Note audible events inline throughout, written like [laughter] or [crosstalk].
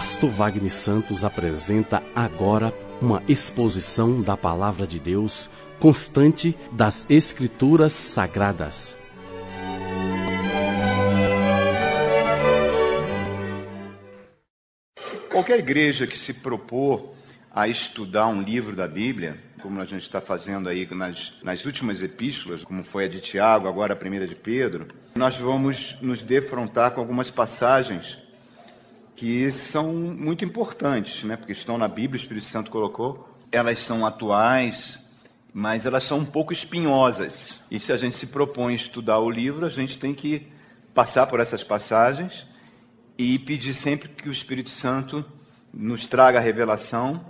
Pastor Wagner Santos apresenta agora uma exposição da palavra de Deus constante das Escrituras Sagradas. Qualquer igreja que se propor a estudar um livro da Bíblia, como a gente está fazendo aí nas, nas últimas epístolas, como foi a de Tiago, agora a primeira de Pedro, nós vamos nos defrontar com algumas passagens que são muito importantes, né? porque estão na Bíblia, o Espírito Santo colocou. Elas são atuais, mas elas são um pouco espinhosas. E se a gente se propõe a estudar o livro, a gente tem que passar por essas passagens e pedir sempre que o Espírito Santo nos traga a revelação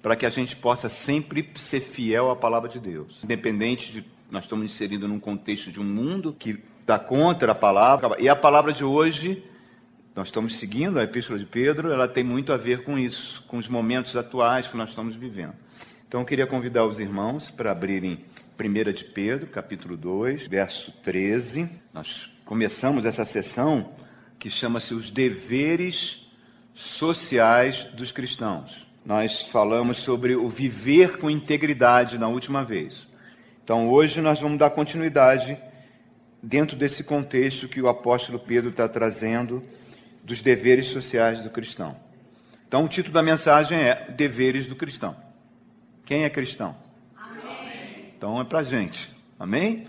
para que a gente possa sempre ser fiel à palavra de Deus. Independente de nós estamos inseridos num contexto de um mundo que está contra a palavra, e a palavra de hoje, nós estamos seguindo a Epístola de Pedro, ela tem muito a ver com isso, com os momentos atuais que nós estamos vivendo. Então eu queria convidar os irmãos para abrirem 1 de Pedro, capítulo 2, verso 13. Nós começamos essa sessão que chama-se Os Deveres Sociais dos Cristãos nós falamos sobre o viver com integridade na última vez. Então, hoje nós vamos dar continuidade dentro desse contexto que o apóstolo Pedro está trazendo dos deveres sociais do cristão. Então, o título da mensagem é Deveres do Cristão. Quem é cristão? Amém. Então, é para gente. Amém?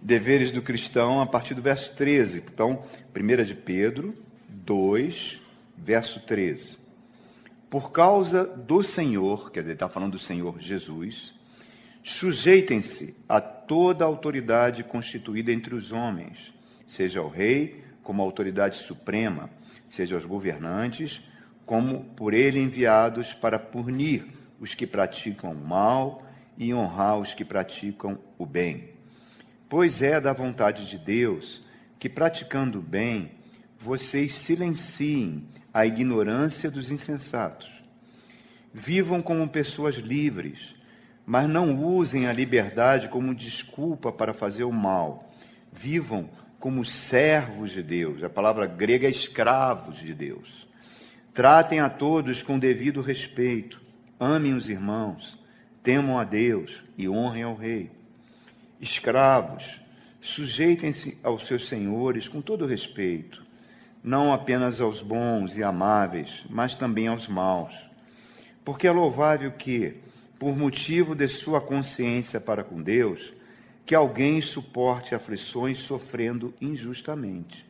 Deveres do cristão a partir do verso 13. Então, 1 de Pedro 2, verso 13. Por causa do Senhor, quer dizer, está falando do Senhor Jesus, sujeitem-se a toda a autoridade constituída entre os homens, seja o rei como autoridade suprema, seja os governantes como por ele enviados para punir os que praticam o mal e honrar os que praticam o bem. Pois é da vontade de Deus que, praticando o bem, vocês silenciem a ignorância dos insensatos. Vivam como pessoas livres, mas não usem a liberdade como desculpa para fazer o mal. Vivam como servos de Deus. A palavra grega é escravos de Deus. Tratem a todos com devido respeito. Amem os irmãos. Temam a Deus e honrem ao Rei. Escravos, sujeitem-se aos seus senhores com todo respeito não apenas aos bons e amáveis, mas também aos maus. Porque é louvável que, por motivo de sua consciência para com Deus, que alguém suporte aflições sofrendo injustamente.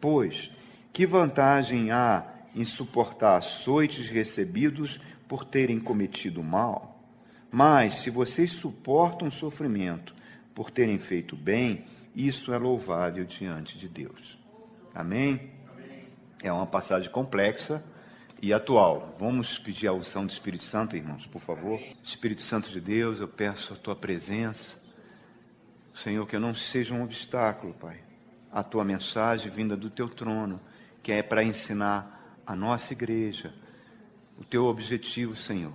Pois, que vantagem há em suportar açoites recebidos por terem cometido mal? Mas, se vocês suportam sofrimento por terem feito bem, isso é louvável diante de Deus. Amém? É uma passagem complexa e atual. Vamos pedir a unção do Espírito Santo, irmãos, por favor. Espírito Santo de Deus, eu peço a tua presença. Senhor, que eu não seja um obstáculo, Pai, a tua mensagem vinda do teu trono, que é para ensinar a nossa igreja. O teu objetivo, Senhor,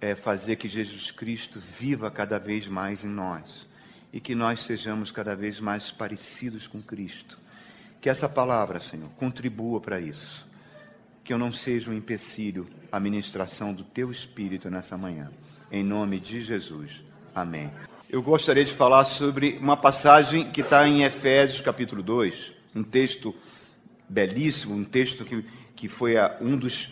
é fazer que Jesus Cristo viva cada vez mais em nós e que nós sejamos cada vez mais parecidos com Cristo que essa palavra, Senhor, contribua para isso. Que eu não seja um empecilho à ministração do Teu Espírito nessa manhã. Em nome de Jesus. Amém. Eu gostaria de falar sobre uma passagem que está em Efésios capítulo 2, um texto belíssimo, um texto que, que foi a, um dos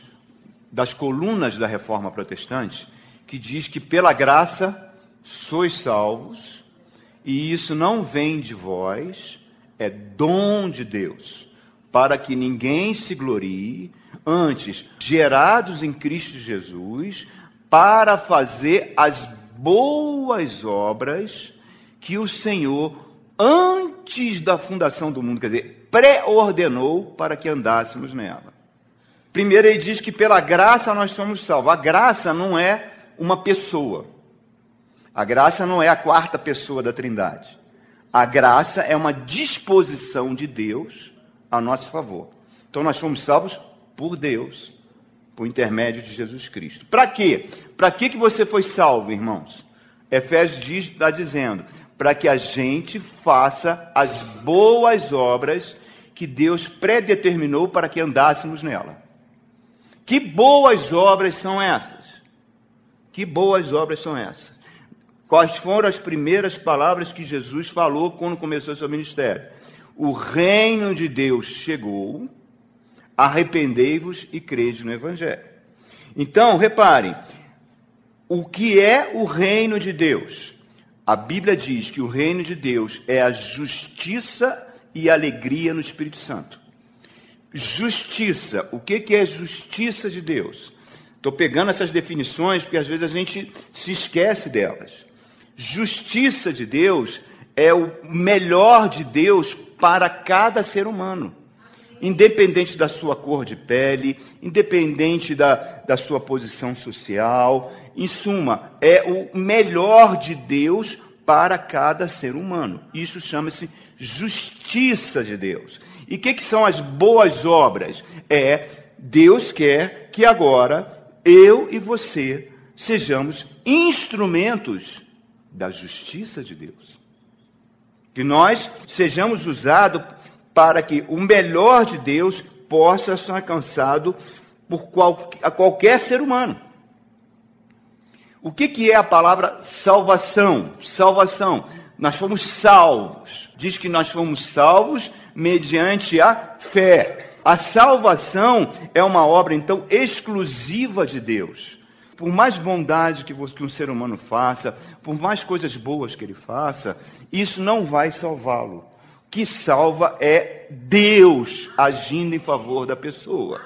das colunas da reforma protestante, que diz que pela graça sois salvos, e isso não vem de vós, é dom de Deus, para que ninguém se glorie, antes, gerados em Cristo Jesus, para fazer as boas obras que o Senhor, antes da fundação do mundo, quer dizer, pré-ordenou para que andássemos nela. Primeiro, ele diz que pela graça nós somos salvos. A graça não é uma pessoa. A graça não é a quarta pessoa da Trindade. A graça é uma disposição de Deus a nosso favor. Então nós fomos salvos por Deus, por intermédio de Jesus Cristo. Para quê? Para que, que você foi salvo, irmãos? Efésios diz, está dizendo, para que a gente faça as boas obras que Deus predeterminou para que andássemos nela. Que boas obras são essas? Que boas obras são essas? Quais foram as primeiras palavras que Jesus falou quando começou seu ministério? O reino de Deus chegou, arrependei-vos e crede no Evangelho. Então, reparem, o que é o reino de Deus? A Bíblia diz que o reino de Deus é a justiça e alegria no Espírito Santo. Justiça, o que, que é justiça de Deus? Estou pegando essas definições porque às vezes a gente se esquece delas. Justiça de Deus é o melhor de Deus para cada ser humano, independente da sua cor de pele, independente da, da sua posição social. Em suma, é o melhor de Deus para cada ser humano. Isso chama-se justiça de Deus. E o que, que são as boas obras? É Deus quer que agora eu e você sejamos instrumentos da justiça de Deus. Que nós sejamos usados para que o melhor de Deus possa ser alcançado por qual, a qualquer ser humano. O que, que é a palavra salvação? Salvação. Nós fomos salvos. Diz que nós fomos salvos mediante a fé. A salvação é uma obra, então, exclusiva de Deus. Por mais bondade que um ser humano faça, por mais coisas boas que ele faça, isso não vai salvá-lo. Que salva é Deus agindo em favor da pessoa.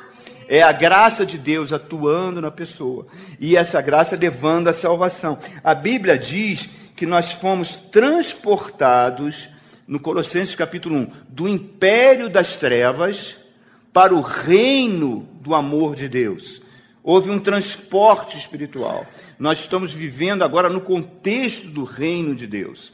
É a graça de Deus atuando na pessoa. E essa graça levando à salvação. A Bíblia diz que nós fomos transportados, no Colossenses capítulo 1, do império das trevas para o reino do amor de Deus. Houve um transporte espiritual. Nós estamos vivendo agora no contexto do reino de Deus.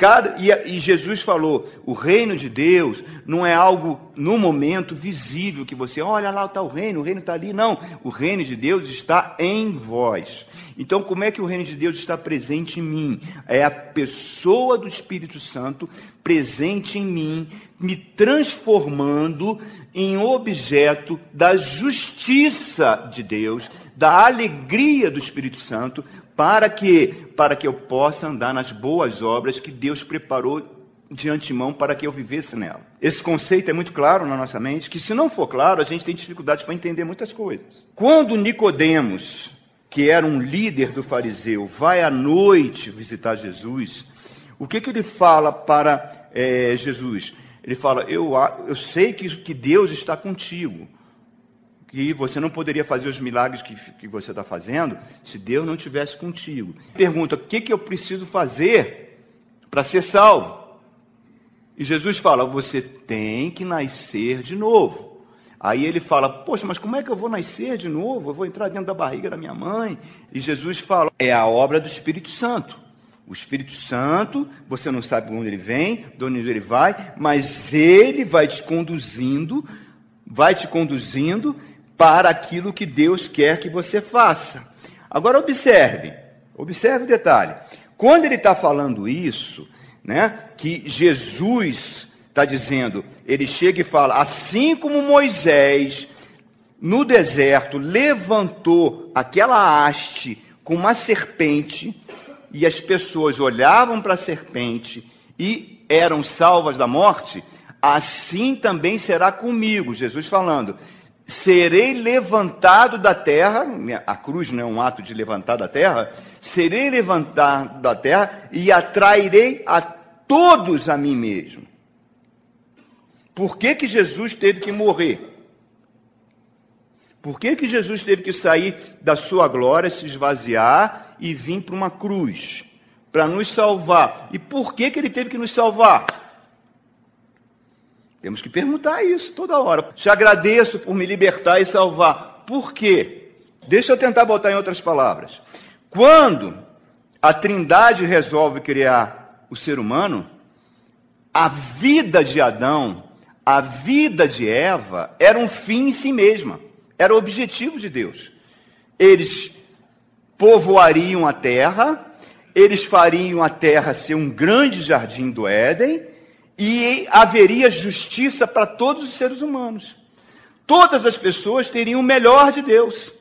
Cada, e, e, Jesus falou: o reino de Deus não é algo no momento visível que você olha lá está o reino, o reino está ali. Não, o reino de Deus está em vós. Então, como é que o reino de Deus está presente em mim? É a pessoa do Espírito Santo presente em mim, me transformando em objeto da justiça de Deus, da alegria do Espírito Santo, para que para que eu possa andar nas boas obras que Deus preparou de antemão para que eu vivesse nela. Esse conceito é muito claro na nossa mente, que se não for claro, a gente tem dificuldades para entender muitas coisas. Quando Nicodemos, que era um líder do fariseu, vai à noite visitar Jesus, o que, que ele fala para é, Jesus? Ele fala: eu, eu sei que, que Deus está contigo que você não poderia fazer os milagres que, que você está fazendo se Deus não estivesse contigo. Pergunta: o que, que eu preciso fazer para ser salvo? E Jesus fala: você tem que nascer de novo. Aí ele fala: Poxa, mas como é que eu vou nascer de novo? Eu vou entrar dentro da barriga da minha mãe? E Jesus fala: É a obra do Espírito Santo. O Espírito Santo, você não sabe onde ele vem, de onde ele vai, mas ele vai te conduzindo, vai te conduzindo para aquilo que Deus quer que você faça. Agora observe, observe o detalhe. Quando ele está falando isso, né, que Jesus está dizendo, ele chega e fala, assim como Moisés no deserto levantou aquela haste com uma serpente e as pessoas olhavam para a serpente e eram salvas da morte, assim também será comigo, Jesus falando serei levantado da terra, a cruz não é um ato de levantar da terra, serei levantado da terra e atrairei a todos a mim mesmo. Por que, que Jesus teve que morrer? Por que, que Jesus teve que sair da sua glória, se esvaziar e vir para uma cruz? Para nos salvar. E por que, que ele teve que nos salvar? Temos que perguntar isso toda hora. Te agradeço por me libertar e salvar. Por quê? Deixa eu tentar botar em outras palavras. Quando a Trindade resolve criar o ser humano, a vida de Adão, a vida de Eva, era um fim em si mesma. Era o objetivo de Deus. Eles povoariam a terra, eles fariam a terra ser um grande jardim do Éden, e haveria justiça para todos os seres humanos. todas as pessoas teriam o melhor de Deus.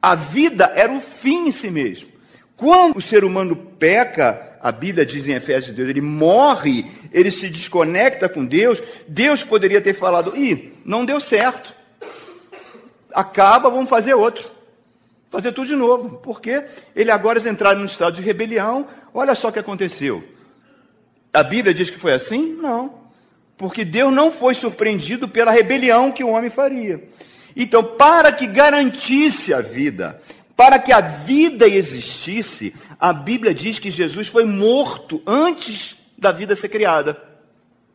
A vida era o fim em si mesmo. Quando o ser humano peca, a Bíblia diz em Efésios 2, ele morre, ele se desconecta com Deus, Deus poderia ter falado: ih, não deu certo. Acaba, vamos fazer outro. Fazer tudo de novo. Porque ele agora eles entraram num estado de rebelião. Olha só o que aconteceu. A Bíblia diz que foi assim? Não. Porque Deus não foi surpreendido pela rebelião que o homem faria. Então, para que garantisse a vida, para que a vida existisse, a Bíblia diz que Jesus foi morto antes da vida ser criada.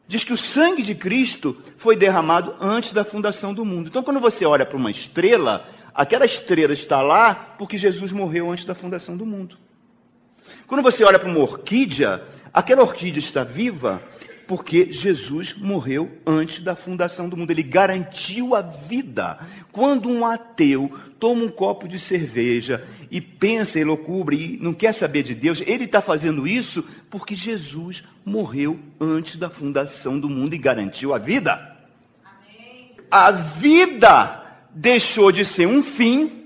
Diz que o sangue de Cristo foi derramado antes da fundação do mundo. Então, quando você olha para uma estrela, aquela estrela está lá porque Jesus morreu antes da fundação do mundo. Quando você olha para uma orquídea, aquela orquídea está viva porque Jesus morreu antes da fundação do mundo. Ele garantiu a vida. Quando um ateu toma um copo de cerveja e pensa em loucura e não quer saber de Deus, ele está fazendo isso porque Jesus morreu antes da fundação do mundo e garantiu a vida. Amém. A vida deixou de ser um fim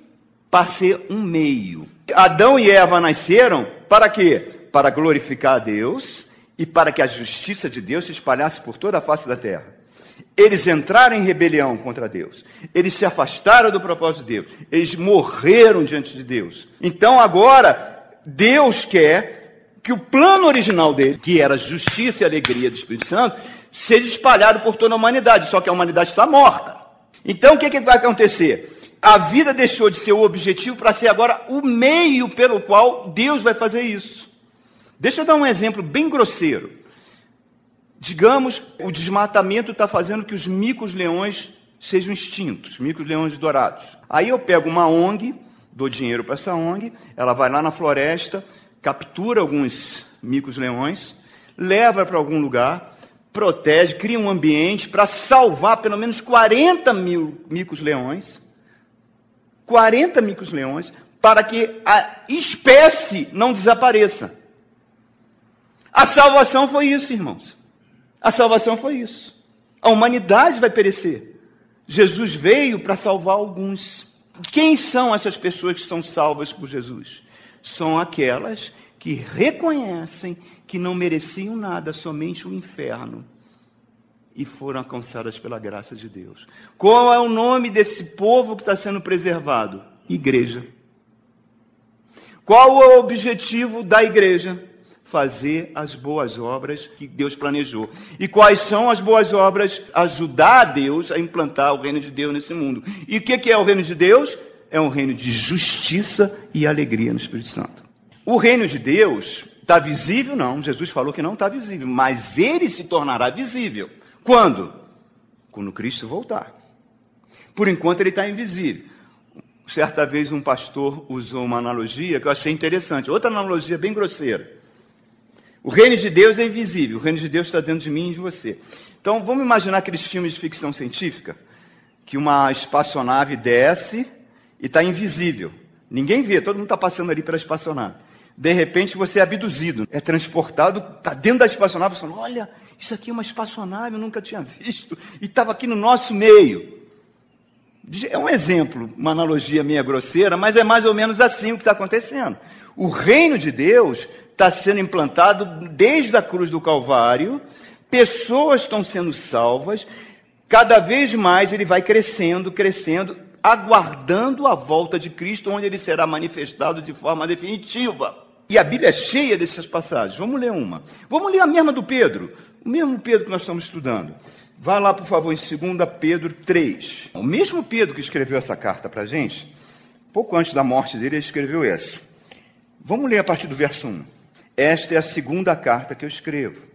para ser um meio. Adão e Eva nasceram para quê? Para glorificar a Deus e para que a justiça de Deus se espalhasse por toda a face da terra. Eles entraram em rebelião contra Deus. Eles se afastaram do propósito de Deus. Eles morreram diante de Deus. Então agora, Deus quer que o plano original dele, que era justiça e alegria do Espírito Santo, seja espalhado por toda a humanidade. Só que a humanidade está morta. Então o que, que vai acontecer? A vida deixou de ser o objetivo para ser agora o meio pelo qual Deus vai fazer isso. Deixa eu dar um exemplo bem grosseiro. Digamos, o desmatamento está fazendo que os micos-leões sejam extintos, micos-leões dourados. Aí eu pego uma ONG, dou dinheiro para essa ONG, ela vai lá na floresta, captura alguns micos-leões, leva para algum lugar, protege, cria um ambiente para salvar pelo menos 40 mil micos-leões, 40 micos-leões, para que a espécie não desapareça. A salvação foi isso, irmãos. A salvação foi isso. A humanidade vai perecer. Jesus veio para salvar alguns. Quem são essas pessoas que são salvas por Jesus? São aquelas que reconhecem que não mereciam nada, somente o inferno, e foram alcançadas pela graça de Deus. Qual é o nome desse povo que está sendo preservado? Igreja. Qual é o objetivo da igreja? Fazer as boas obras que Deus planejou. E quais são as boas obras? Ajudar a Deus a implantar o reino de Deus nesse mundo. E o que é o reino de Deus? É um reino de justiça e alegria no Espírito Santo. O reino de Deus está visível? Não, Jesus falou que não está visível, mas ele se tornará visível. Quando? Quando Cristo voltar. Por enquanto ele está invisível. Certa vez um pastor usou uma analogia que eu achei interessante, outra analogia bem grosseira. O reino de Deus é invisível, o reino de Deus está dentro de mim e de você. Então vamos imaginar aqueles filmes de ficção científica, que uma espaçonave desce e está invisível. Ninguém vê, todo mundo está passando ali pela espaçonave. De repente você é abduzido, é transportado, está dentro da espaçonave, falando, olha, isso aqui é uma espaçonave, eu nunca tinha visto, e estava aqui no nosso meio. É um exemplo, uma analogia meia grosseira, mas é mais ou menos assim o que está acontecendo. O reino de Deus está sendo implantado desde a cruz do Calvário, pessoas estão sendo salvas, cada vez mais ele vai crescendo, crescendo, aguardando a volta de Cristo, onde ele será manifestado de forma definitiva. E a Bíblia é cheia dessas passagens. Vamos ler uma. Vamos ler a mesma do Pedro, o mesmo Pedro que nós estamos estudando. Vá lá, por favor, em 2 Pedro 3. O mesmo Pedro que escreveu essa carta para a gente, pouco antes da morte dele, ele escreveu essa. Vamos ler a partir do verso 1. Esta é a segunda carta que eu escrevo.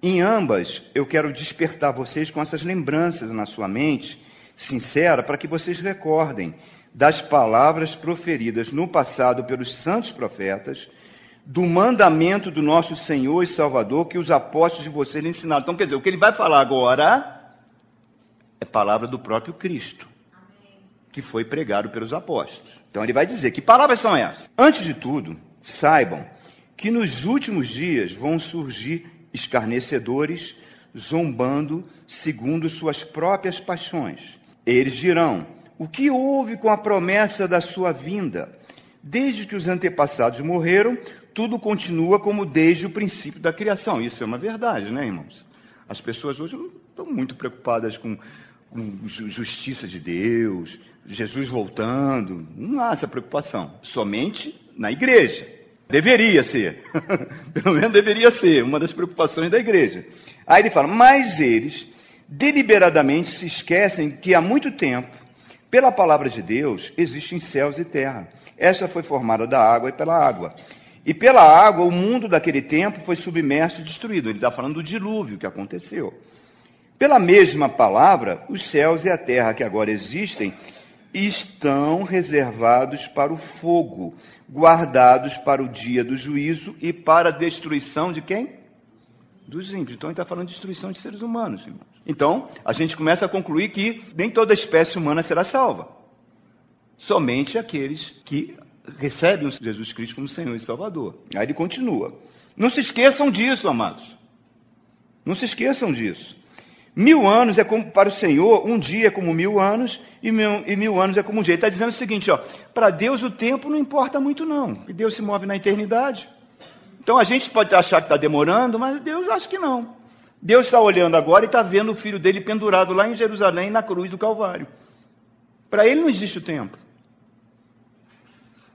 Em ambas, eu quero despertar vocês com essas lembranças na sua mente sincera, para que vocês recordem das palavras proferidas no passado pelos santos profetas, do mandamento do nosso Senhor e Salvador que os apóstolos de vocês lhe ensinaram. Então, quer dizer, o que ele vai falar agora é palavra do próprio Cristo, que foi pregado pelos apóstolos. Então, ele vai dizer: que palavras são essas? Antes de tudo, saibam que nos últimos dias vão surgir escarnecedores, zombando segundo suas próprias paixões. Eles dirão: O que houve com a promessa da sua vinda? Desde que os antepassados morreram, tudo continua como desde o princípio da criação. Isso é uma verdade, né, irmãos? As pessoas hoje não estão muito preocupadas com, com justiça de Deus, Jesus voltando. Não há essa preocupação. Somente na igreja. Deveria ser. [laughs] Pelo menos deveria ser uma das preocupações da igreja. Aí ele fala: Mas eles deliberadamente se esquecem que há muito tempo, pela palavra de Deus, existem céus e terra. Esta foi formada da água e pela água. E pela água, o mundo daquele tempo foi submerso e destruído. Ele está falando do dilúvio que aconteceu. Pela mesma palavra, os céus e a terra que agora existem estão reservados para o fogo, guardados para o dia do juízo e para a destruição de quem? Dos ímpios. Então ele está falando de destruição de seres humanos, irmãos. Então, a gente começa a concluir que nem toda espécie humana será salva. Somente aqueles que recebem Jesus Cristo como Senhor e Salvador. Aí ele continua. Não se esqueçam disso, amados. Não se esqueçam disso. Mil anos é como para o Senhor, um dia é como mil anos, e mil, e mil anos é como um dia. Ele está dizendo o seguinte: ó, para Deus o tempo não importa muito, não. E Deus se move na eternidade. Então a gente pode achar que está demorando, mas Deus acha que não. Deus está olhando agora e está vendo o filho dele pendurado lá em Jerusalém, na cruz do Calvário. Para ele não existe o tempo.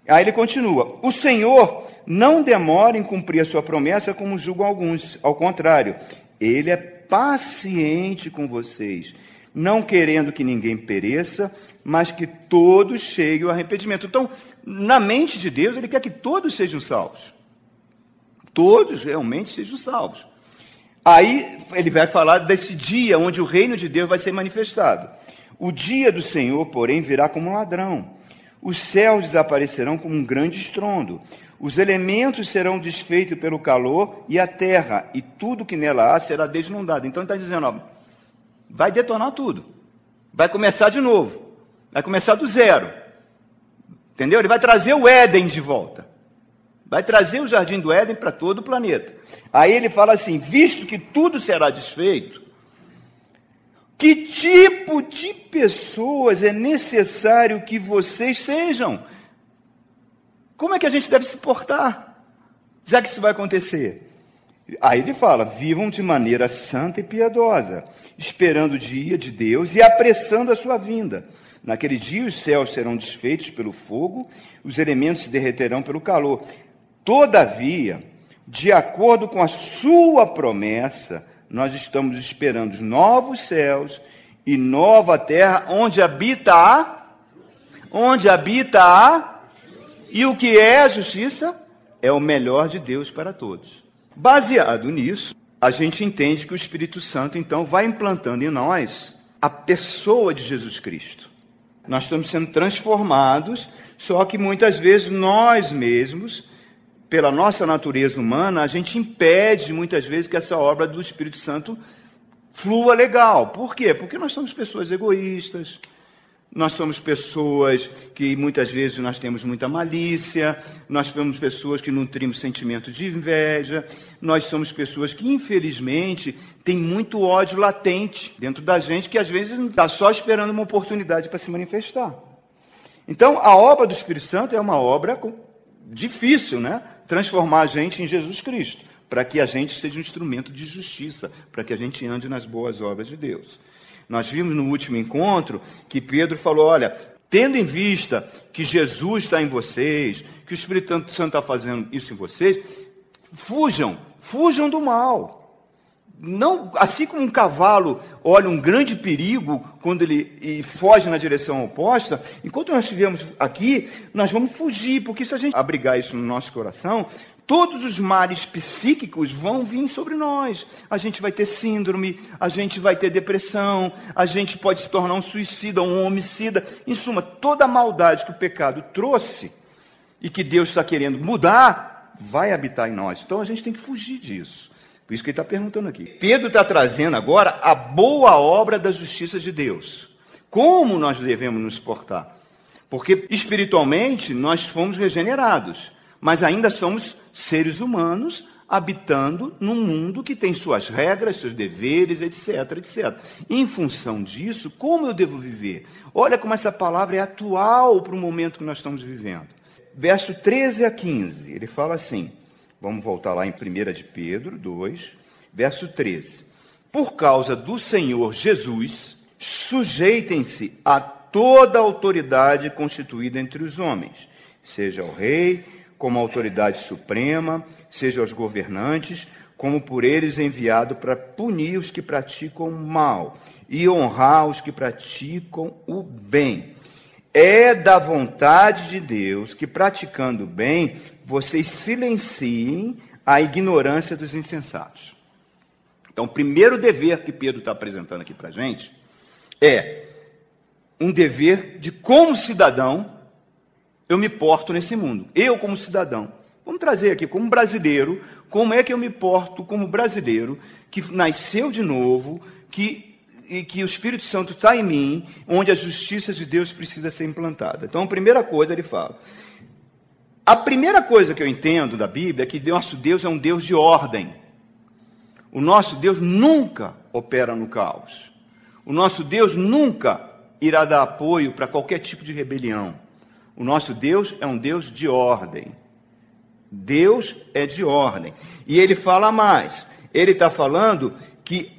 Aí ele continua: O Senhor não demora em cumprir a sua promessa, como julgam alguns. Ao contrário, ele é paciente com vocês, não querendo que ninguém pereça, mas que todos cheguem ao arrependimento. Então, na mente de Deus, ele quer que todos sejam salvos. Todos realmente sejam salvos. Aí ele vai falar desse dia onde o reino de Deus vai ser manifestado. O dia do Senhor, porém, virá como um ladrão. Os céus desaparecerão como um grande estrondo. Os elementos serão desfeitos pelo calor e a terra, e tudo que nela há será desnudado. Então ele está dizendo: ó, vai detonar tudo. Vai começar de novo. Vai começar do zero. Entendeu? Ele vai trazer o Éden de volta. Vai trazer o jardim do Éden para todo o planeta. Aí ele fala assim: visto que tudo será desfeito, que tipo de pessoas é necessário que vocês sejam? Como é que a gente deve se portar, já que isso vai acontecer? Aí ele fala: vivam de maneira santa e piedosa, esperando o dia de Deus e apressando a sua vinda. Naquele dia os céus serão desfeitos pelo fogo, os elementos se derreterão pelo calor. Todavia, de acordo com a sua promessa, nós estamos esperando novos céus e nova terra onde habita a onde habita a e o que é a justiça é o melhor de Deus para todos. Baseado nisso, a gente entende que o Espírito Santo então vai implantando em nós a pessoa de Jesus Cristo. Nós estamos sendo transformados, só que muitas vezes nós mesmos pela nossa natureza humana, a gente impede muitas vezes que essa obra do Espírito Santo flua legal. Por quê? Porque nós somos pessoas egoístas, nós somos pessoas que muitas vezes nós temos muita malícia, nós somos pessoas que nutrimos sentimento de inveja, nós somos pessoas que, infelizmente, têm muito ódio latente dentro da gente, que às vezes está só esperando uma oportunidade para se manifestar. Então, a obra do Espírito Santo é uma obra difícil, né? transformar a gente em Jesus Cristo, para que a gente seja um instrumento de justiça, para que a gente ande nas boas obras de Deus. Nós vimos no último encontro que Pedro falou: olha, tendo em vista que Jesus está em vocês, que o Espírito Santo está fazendo isso em vocês, fujam, fujam do mal. Não, assim como um cavalo olha um grande perigo quando ele foge na direção oposta, enquanto nós estivermos aqui, nós vamos fugir, porque se a gente abrigar isso no nosso coração, todos os males psíquicos vão vir sobre nós. A gente vai ter síndrome, a gente vai ter depressão, a gente pode se tornar um suicida, um homicida. Em suma, toda a maldade que o pecado trouxe e que Deus está querendo mudar, vai habitar em nós. Então a gente tem que fugir disso. Por isso que ele está perguntando aqui. Pedro está trazendo agora a boa obra da justiça de Deus. Como nós devemos nos portar? Porque espiritualmente nós fomos regenerados, mas ainda somos seres humanos, habitando num mundo que tem suas regras, seus deveres, etc, etc. Em função disso, como eu devo viver? Olha como essa palavra é atual para o momento que nós estamos vivendo. Verso 13 a 15, ele fala assim: vamos voltar lá em 1 de Pedro 2, verso 13. Por causa do Senhor Jesus, sujeitem-se a toda autoridade constituída entre os homens, seja o rei, como autoridade suprema, seja os governantes, como por eles enviado para punir os que praticam o mal e honrar os que praticam o bem. É da vontade de Deus que, praticando o bem, vocês silenciem a ignorância dos insensatos. Então, o primeiro dever que Pedro está apresentando aqui para a gente é um dever de, como cidadão, eu me porto nesse mundo. Eu, como cidadão. Vamos trazer aqui, como brasileiro, como é que eu me porto como brasileiro, que nasceu de novo, que, e que o Espírito Santo está em mim, onde a justiça de Deus precisa ser implantada. Então, a primeira coisa ele fala. A primeira coisa que eu entendo da Bíblia é que nosso Deus é um Deus de ordem. O nosso Deus nunca opera no caos. O nosso Deus nunca irá dar apoio para qualquer tipo de rebelião. O nosso Deus é um Deus de ordem. Deus é de ordem. E ele fala mais. Ele está falando que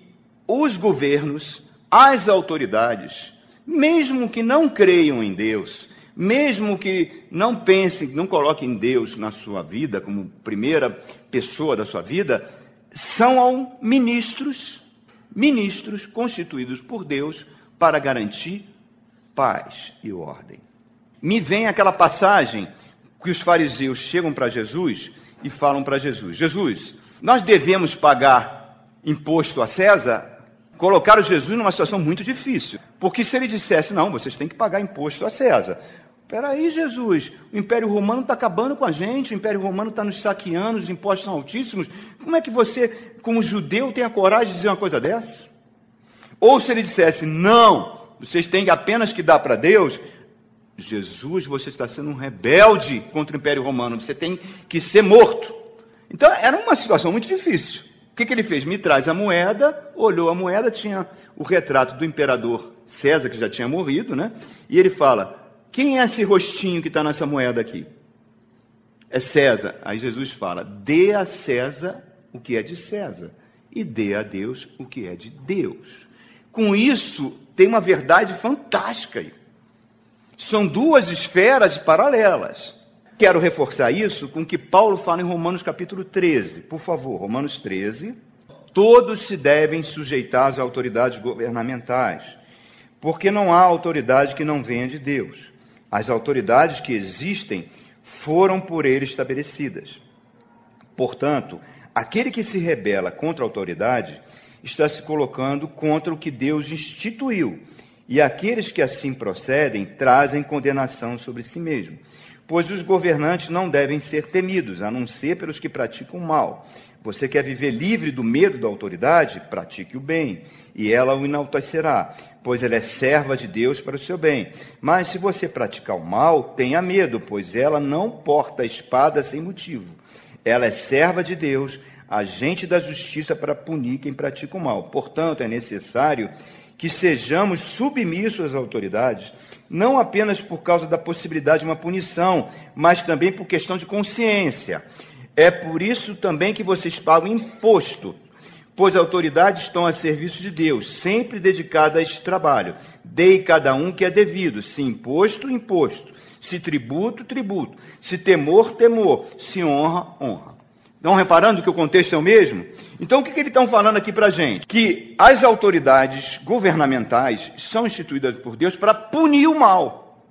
os governos, as autoridades, mesmo que não creiam em Deus, mesmo que não pensem, não coloquem Deus na sua vida como primeira pessoa da sua vida, são ministros, ministros constituídos por Deus para garantir paz e ordem. Me vem aquela passagem que os fariseus chegam para Jesus e falam para Jesus: Jesus, nós devemos pagar imposto a César? Colocaram Jesus numa situação muito difícil. Porque se ele dissesse, não, vocês têm que pagar imposto a César. Peraí, Jesus, o Império Romano está acabando com a gente, o Império Romano está nos saqueando, os impostos são altíssimos. Como é que você, como judeu, tem a coragem de dizer uma coisa dessa? Ou se ele dissesse, não, vocês têm apenas que dar para Deus, Jesus, você está sendo um rebelde contra o Império Romano, você tem que ser morto. Então era uma situação muito difícil. O que, que ele fez? Me traz a moeda, olhou a moeda, tinha o retrato do imperador César, que já tinha morrido, né? E ele fala: Quem é esse rostinho que está nessa moeda aqui? É César. Aí Jesus fala: Dê a César o que é de César, e dê a Deus o que é de Deus. Com isso, tem uma verdade fantástica aí. São duas esferas paralelas. Quero reforçar isso com o que Paulo fala em Romanos capítulo 13. Por favor, Romanos 13. Todos se devem sujeitar às autoridades governamentais, porque não há autoridade que não venha de Deus. As autoridades que existem foram por ele estabelecidas. Portanto, aquele que se rebela contra a autoridade está se colocando contra o que Deus instituiu e aqueles que assim procedem trazem condenação sobre si mesmo. Pois os governantes não devem ser temidos, a não ser pelos que praticam mal. Você quer viver livre do medo da autoridade? Pratique o bem, e ela o enaltecerá, pois ela é serva de Deus para o seu bem. Mas se você praticar o mal, tenha medo, pois ela não porta a espada sem motivo. Ela é serva de Deus, agente da justiça para punir quem pratica o mal. Portanto, é necessário que sejamos submissos às autoridades, não apenas por causa da possibilidade de uma punição, mas também por questão de consciência. É por isso também que vocês pagam imposto, pois autoridades estão a serviço de Deus, sempre dedicadas a este trabalho. Dei cada um que é devido, se imposto, imposto, se tributo, tributo, se temor, temor, se honra, honra. Estão reparando que o contexto é o mesmo? Então, o que, que eles estão falando aqui para a gente? Que as autoridades governamentais são instituídas por Deus para punir o mal.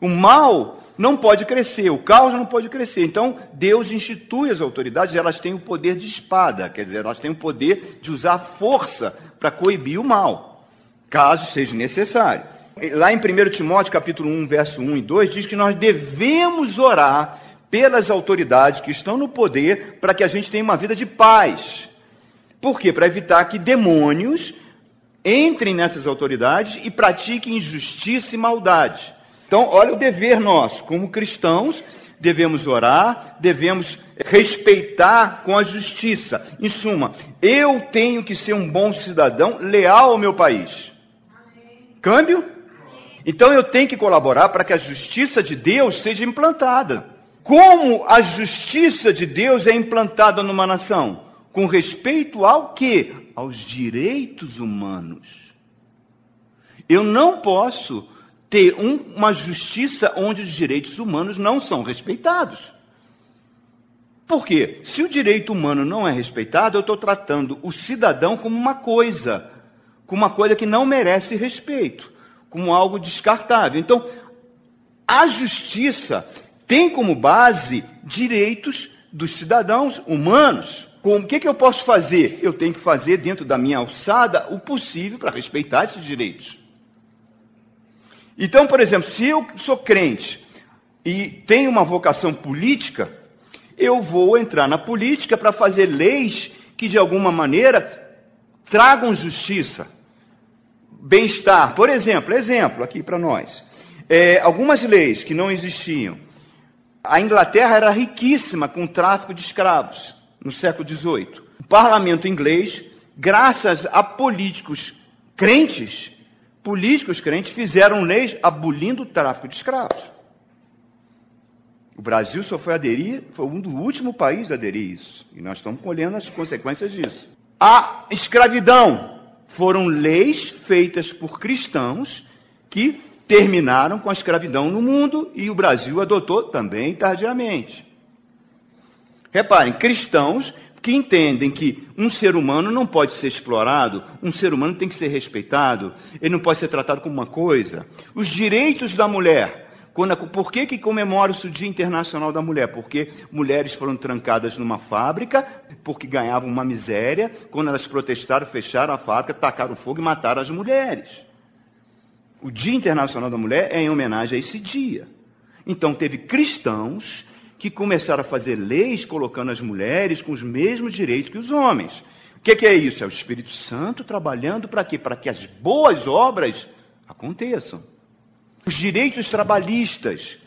O mal não pode crescer, o caos não pode crescer. Então, Deus institui as autoridades, elas têm o poder de espada, quer dizer, elas têm o poder de usar força para coibir o mal, caso seja necessário. Lá em 1 Timóteo, capítulo 1, verso 1 e 2, diz que nós devemos orar pelas autoridades que estão no poder para que a gente tenha uma vida de paz. Por quê? Para evitar que demônios entrem nessas autoridades e pratiquem injustiça e maldade. Então, olha o dever nosso, como cristãos, devemos orar, devemos respeitar com a justiça. Em suma, eu tenho que ser um bom cidadão leal ao meu país. Câmbio? Então eu tenho que colaborar para que a justiça de Deus seja implantada. Como a justiça de Deus é implantada numa nação? Com respeito ao que? Aos direitos humanos. Eu não posso ter um, uma justiça onde os direitos humanos não são respeitados. Por quê? Se o direito humano não é respeitado, eu estou tratando o cidadão como uma coisa, como uma coisa que não merece respeito, como algo descartável. Então, a justiça tem como base direitos dos cidadãos humanos. Como, o que, que eu posso fazer? Eu tenho que fazer dentro da minha alçada o possível para respeitar esses direitos. Então, por exemplo, se eu sou crente e tenho uma vocação política, eu vou entrar na política para fazer leis que, de alguma maneira, tragam justiça, bem-estar. Por exemplo, exemplo aqui para nós. É, algumas leis que não existiam a Inglaterra era riquíssima com o tráfico de escravos no século XVIII. O parlamento inglês, graças a políticos crentes, políticos crentes fizeram leis abolindo o tráfico de escravos. O Brasil só foi aderir, foi um dos últimos países a aderir isso. E nós estamos colhendo as consequências disso. A escravidão foram leis feitas por cristãos que terminaram com a escravidão no mundo e o Brasil adotou também tardiamente. Reparem, cristãos que entendem que um ser humano não pode ser explorado, um ser humano tem que ser respeitado, ele não pode ser tratado como uma coisa. Os direitos da mulher. Quando, por que, que comemora-se o Dia Internacional da Mulher? Porque mulheres foram trancadas numa fábrica, porque ganhavam uma miséria. Quando elas protestaram, fecharam a fábrica, tacaram fogo e mataram as mulheres. O Dia Internacional da Mulher é em homenagem a esse dia. Então, teve cristãos que começaram a fazer leis colocando as mulheres com os mesmos direitos que os homens. O que, que é isso? É o Espírito Santo trabalhando para quê? Para que as boas obras aconteçam. Os direitos trabalhistas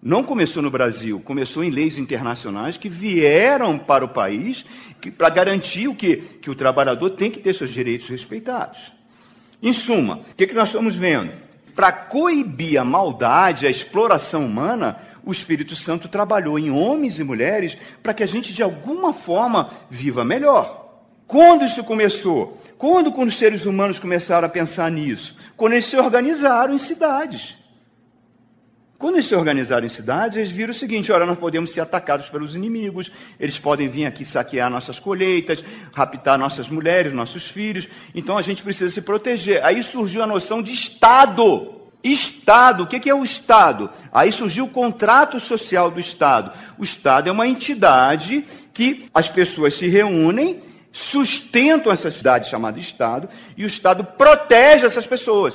não começou no Brasil, começou em leis internacionais que vieram para o país para garantir o que? Que o trabalhador tem que ter seus direitos respeitados. Em suma, o que, que nós estamos vendo? Para coibir a maldade, a exploração humana, o Espírito Santo trabalhou em homens e mulheres para que a gente, de alguma forma, viva melhor. Quando isso começou? Quando, quando os seres humanos começaram a pensar nisso? Quando eles se organizaram em cidades. Quando eles se organizaram em cidades, eles viram o seguinte: olha, nós podemos ser atacados pelos inimigos, eles podem vir aqui saquear nossas colheitas, raptar nossas mulheres, nossos filhos, então a gente precisa se proteger. Aí surgiu a noção de Estado. Estado, o que é o Estado? Aí surgiu o contrato social do Estado. O Estado é uma entidade que as pessoas se reúnem, sustentam essa cidade chamada Estado, e o Estado protege essas pessoas.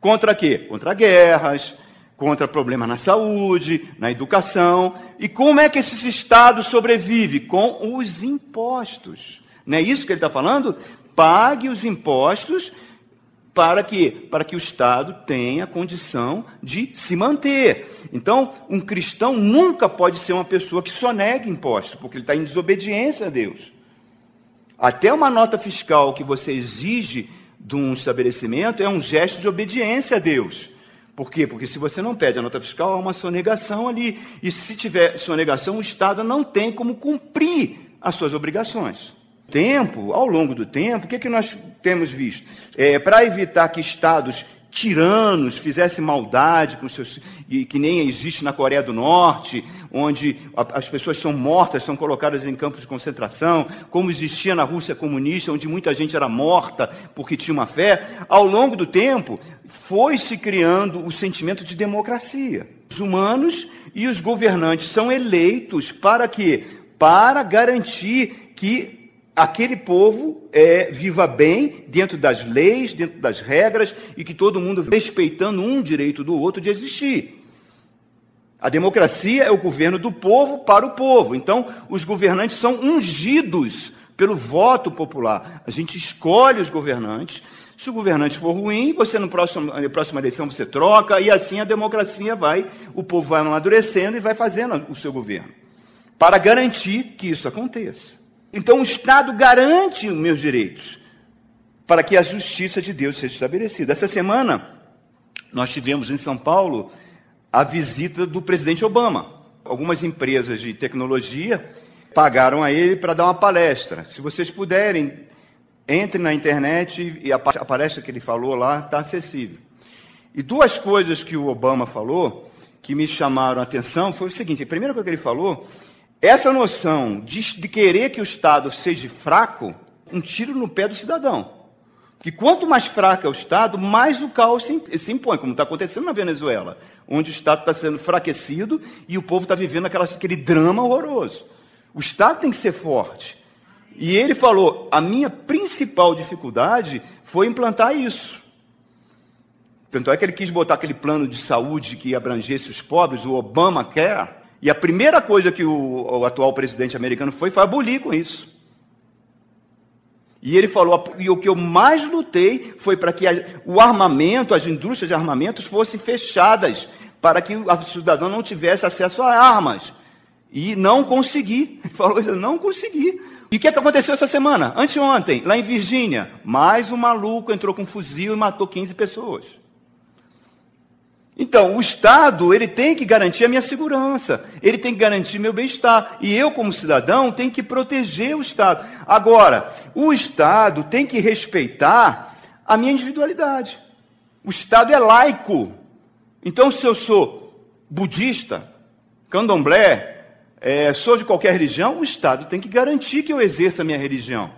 Contra quê? Contra guerras, contra problemas na saúde, na educação. E como é que esse Estado sobrevive? Com os impostos. Não é isso que ele está falando? Pague os impostos para que, para que o Estado tenha condição de se manter. Então, um cristão nunca pode ser uma pessoa que só nega impostos, porque ele está em desobediência a Deus. Até uma nota fiscal que você exige de um estabelecimento é um gesto de obediência a Deus. Por quê? Porque se você não pede a nota fiscal, há uma sonegação ali. E se tiver sonegação, o Estado não tem como cumprir as suas obrigações. Tempo, ao longo do tempo, o que, é que nós temos visto? É, Para evitar que Estados tiranos fizessem maldade com seus, e que nem existe na Coreia do Norte, onde as pessoas são mortas, são colocadas em campos de concentração, como existia na Rússia comunista, onde muita gente era morta porque tinha uma fé, ao longo do tempo foi se criando o sentimento de democracia. Os humanos e os governantes são eleitos para quê? Para garantir que aquele povo é, viva bem dentro das leis, dentro das regras e que todo mundo respeitando um direito do outro de existir. A democracia é o governo do povo para o povo. Então, os governantes são ungidos pelo voto popular. A gente escolhe os governantes, Se o governante for ruim, você no próximo, na próxima eleição você troca, e assim a democracia vai, o povo vai amadurecendo e vai fazendo o seu governo. Para garantir que isso aconteça. Então o Estado garante os meus direitos para que a justiça de Deus seja estabelecida. Essa semana, nós tivemos em São Paulo a visita do presidente Obama. Algumas empresas de tecnologia pagaram a ele para dar uma palestra. Se vocês puderem, entre na internet e a palestra que ele falou lá está acessível. E duas coisas que o Obama falou que me chamaram a atenção foi o seguinte: a primeira coisa que ele falou, essa noção de, de querer que o Estado seja fraco, um tiro no pé do cidadão. Que quanto mais fraco é o Estado, mais o caos se, se impõe, como está acontecendo na Venezuela, onde o Estado está sendo enfraquecido e o povo está vivendo aquela, aquele drama horroroso. O Estado tem que ser forte. E ele falou: a minha principal dificuldade foi implantar isso. Tanto é que ele quis botar aquele plano de saúde que abrangesse os pobres, o Obama quer. E a primeira coisa que o, o atual presidente americano foi, foi abolir com isso. E ele falou: e o que eu mais lutei foi para que a, o armamento, as indústrias de armamentos fossem fechadas, para que o cidadão não tivesse acesso a armas. E não consegui. [laughs] Ele falou: não consegui. E o que, é que aconteceu essa semana? Anteontem, lá em Virgínia, mais um maluco entrou com um fuzil e matou 15 pessoas. Então, o Estado, ele tem que garantir a minha segurança, ele tem que garantir meu bem-estar, e eu, como cidadão, tenho que proteger o Estado. Agora, o Estado tem que respeitar a minha individualidade. O Estado é laico. Então, se eu sou budista, candomblé, é, sou de qualquer religião, o Estado tem que garantir que eu exerça a minha religião.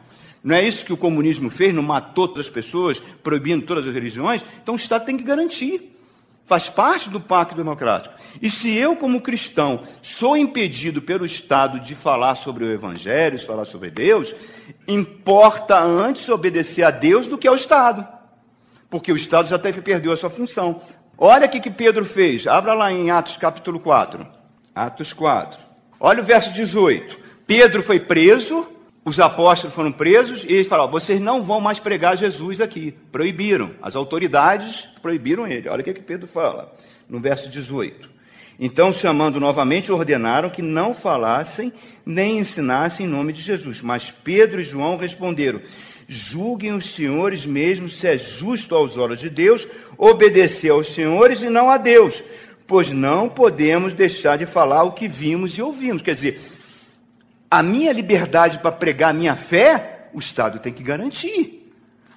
Não é isso que o comunismo fez, não matou todas as pessoas, proibindo todas as religiões? Então, o Estado tem que garantir faz parte do pacto democrático. E se eu, como cristão, sou impedido pelo Estado de falar sobre o Evangelho, de falar sobre Deus, importa antes obedecer a Deus do que ao Estado. Porque o Estado já até perdeu a sua função. Olha o que Pedro fez. Abra lá em Atos capítulo 4. Atos 4. Olha o verso 18. Pedro foi preso, os apóstolos foram presos e eles falaram: vocês não vão mais pregar Jesus aqui. Proibiram. As autoridades proibiram ele. Olha o que, é que Pedro fala no verso 18. Então, chamando novamente, ordenaram que não falassem nem ensinassem em nome de Jesus. Mas Pedro e João responderam: Julguem os senhores mesmo se é justo aos olhos de Deus obedecer aos senhores e não a Deus, pois não podemos deixar de falar o que vimos e ouvimos. Quer dizer, a minha liberdade para pregar a minha fé, o Estado tem que garantir.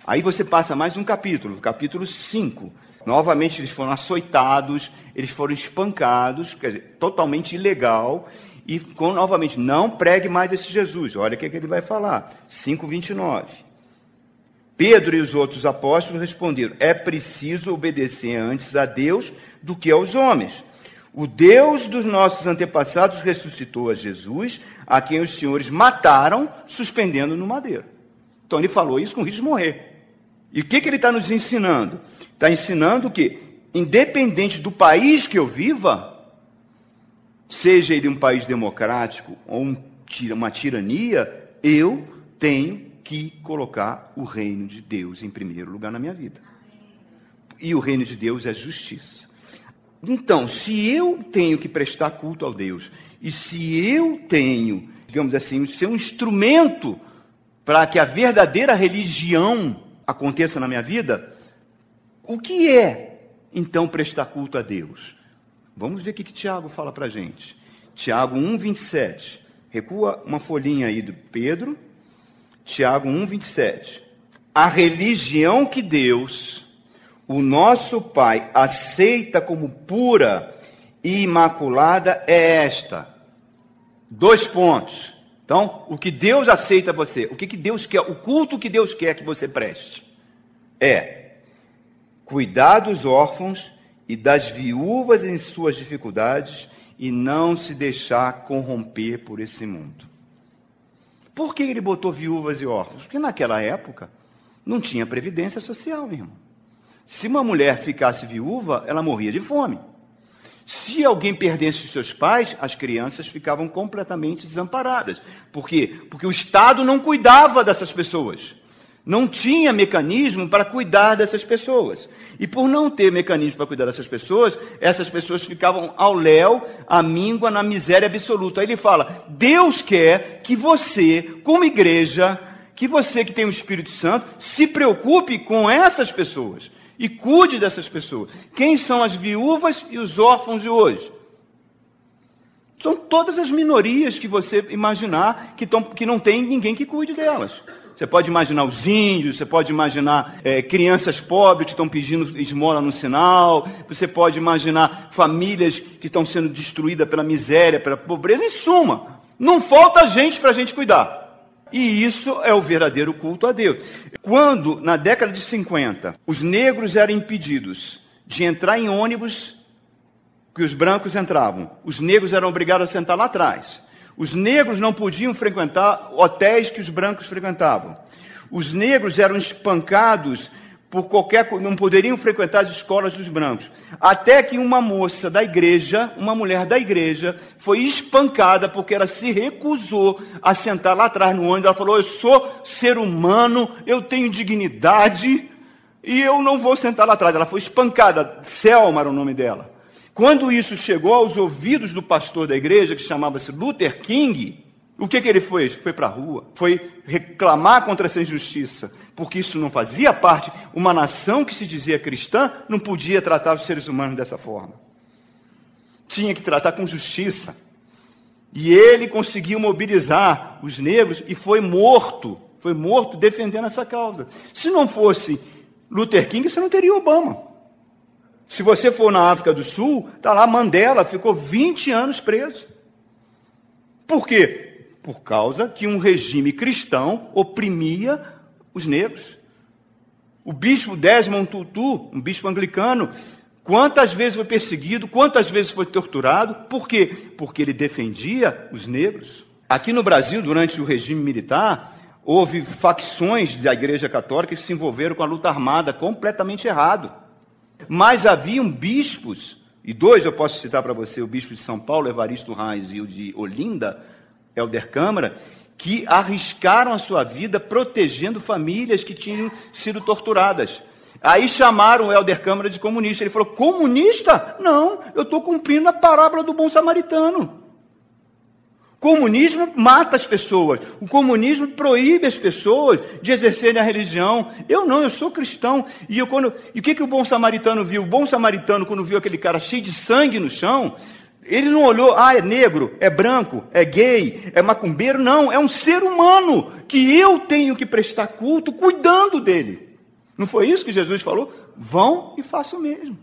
Aí você passa mais um capítulo, capítulo 5. Novamente eles foram açoitados, eles foram espancados, quer dizer, totalmente ilegal. E com, novamente, não pregue mais esse Jesus. Olha o que, é que ele vai falar. 5,29. Pedro e os outros apóstolos responderam: É preciso obedecer antes a Deus do que aos homens. O Deus dos nossos antepassados ressuscitou a Jesus, a quem os senhores mataram, suspendendo no madeiro. Então ele falou isso com risco de morrer. E o que, que ele está nos ensinando? Está ensinando que, independente do país que eu viva, seja ele um país democrático ou um, uma tirania, eu tenho que colocar o reino de Deus em primeiro lugar na minha vida. E o reino de Deus é justiça. Então, se eu tenho que prestar culto ao Deus, e se eu tenho, digamos assim, ser um instrumento para que a verdadeira religião aconteça na minha vida, o que é, então, prestar culto a Deus? Vamos ver o que, que Tiago fala para a gente. Tiago 1, 27. Recua uma folhinha aí do Pedro. Tiago 1, 27. A religião que Deus o nosso Pai aceita como pura e imaculada é esta. Dois pontos. Então, o que Deus aceita você, o que, que Deus quer, o culto que Deus quer que você preste é cuidar dos órfãos e das viúvas em suas dificuldades e não se deixar corromper por esse mundo. Por que ele botou viúvas e órfãos? Porque naquela época não tinha previdência social, irmão. Se uma mulher ficasse viúva, ela morria de fome. Se alguém perdesse seus pais, as crianças ficavam completamente desamparadas. Por quê? Porque o Estado não cuidava dessas pessoas. não tinha mecanismo para cuidar dessas pessoas. E por não ter mecanismo para cuidar dessas pessoas, essas pessoas ficavam ao léu, à míngua, na miséria absoluta. Aí ele fala: Deus quer que você, como igreja, que você que tem o Espírito Santo, se preocupe com essas pessoas e cuide dessas pessoas. Quem são as viúvas e os órfãos de hoje? São todas as minorias que você imaginar que, tão, que não tem ninguém que cuide delas. Você pode imaginar os índios, você pode imaginar é, crianças pobres que estão pedindo esmola no sinal, você pode imaginar famílias que estão sendo destruídas pela miséria, pela pobreza. Em suma, não falta gente para a gente cuidar. E isso é o verdadeiro culto a Deus. Quando, na década de 50, os negros eram impedidos de entrar em ônibus que os brancos entravam, os negros eram obrigados a sentar lá atrás. Os negros não podiam frequentar hotéis que os brancos frequentavam. Os negros eram espancados por qualquer não poderiam frequentar as escolas dos brancos. Até que uma moça da igreja, uma mulher da igreja, foi espancada porque ela se recusou a sentar lá atrás no ônibus. Ela falou: "Eu sou ser humano, eu tenho dignidade e eu não vou sentar lá atrás". Ela foi espancada. Selma era o nome dela. Quando isso chegou aos ouvidos do pastor da igreja, que chamava-se Luther King, o que, que ele foi? Foi para a rua, foi reclamar contra essa injustiça, porque isso não fazia parte. Uma nação que se dizia cristã não podia tratar os seres humanos dessa forma. Tinha que tratar com justiça. E ele conseguiu mobilizar os negros e foi morto, foi morto defendendo essa causa. Se não fosse Luther King, você não teria Obama. Se você for na África do Sul, está lá Mandela, ficou 20 anos preso. Por quê? Por causa que um regime cristão oprimia os negros. O bispo Desmond Tutu, um bispo anglicano, quantas vezes foi perseguido, quantas vezes foi torturado, por quê? Porque ele defendia os negros. Aqui no Brasil, durante o regime militar, houve facções da Igreja Católica que se envolveram com a luta armada completamente errado. Mas haviam bispos, e dois eu posso citar para você, o bispo de São Paulo, Evaristo Reis, e o de Olinda, Helder Câmara, que arriscaram a sua vida protegendo famílias que tinham sido torturadas. Aí chamaram o Helder Câmara de comunista. Ele falou: comunista? Não, eu estou cumprindo a parábola do bom samaritano comunismo mata as pessoas. O comunismo proíbe as pessoas de exercerem a religião. Eu não, eu sou cristão. E, eu, quando, e o que, que o bom samaritano viu? O bom samaritano, quando viu aquele cara cheio de sangue no chão, ele não olhou, ah, é negro, é branco, é gay, é macumbeiro. Não, é um ser humano que eu tenho que prestar culto cuidando dele. Não foi isso que Jesus falou? Vão e façam o mesmo.